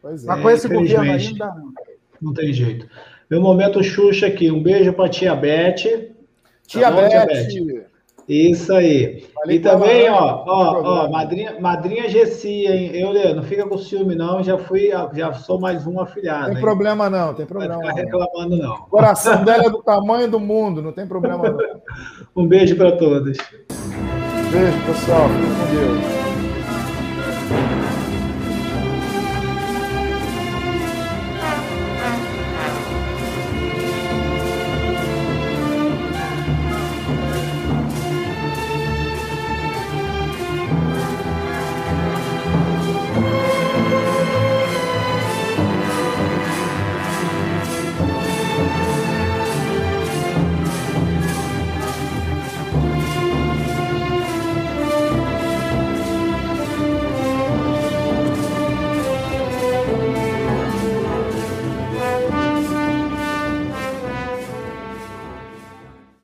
Pois é. Mas com esse governo ainda não. Não tem jeito. Meu momento Xuxa aqui. Um beijo para tia Beth. Tia, tá bom, Beth. tia Beth. Isso aí. Falei e também, ó, ó, ó, madrinha, madrinha Gessi, hein? Eu, não fica com ciúme, não. Já fui, já sou mais um afiliado. Tem hein? problema, não, tem problema. Não ficar reclamando, não. O coração dela é do tamanho do mundo, não tem problema, não. um beijo para todos. Beijo, pessoal. Fique com Deus.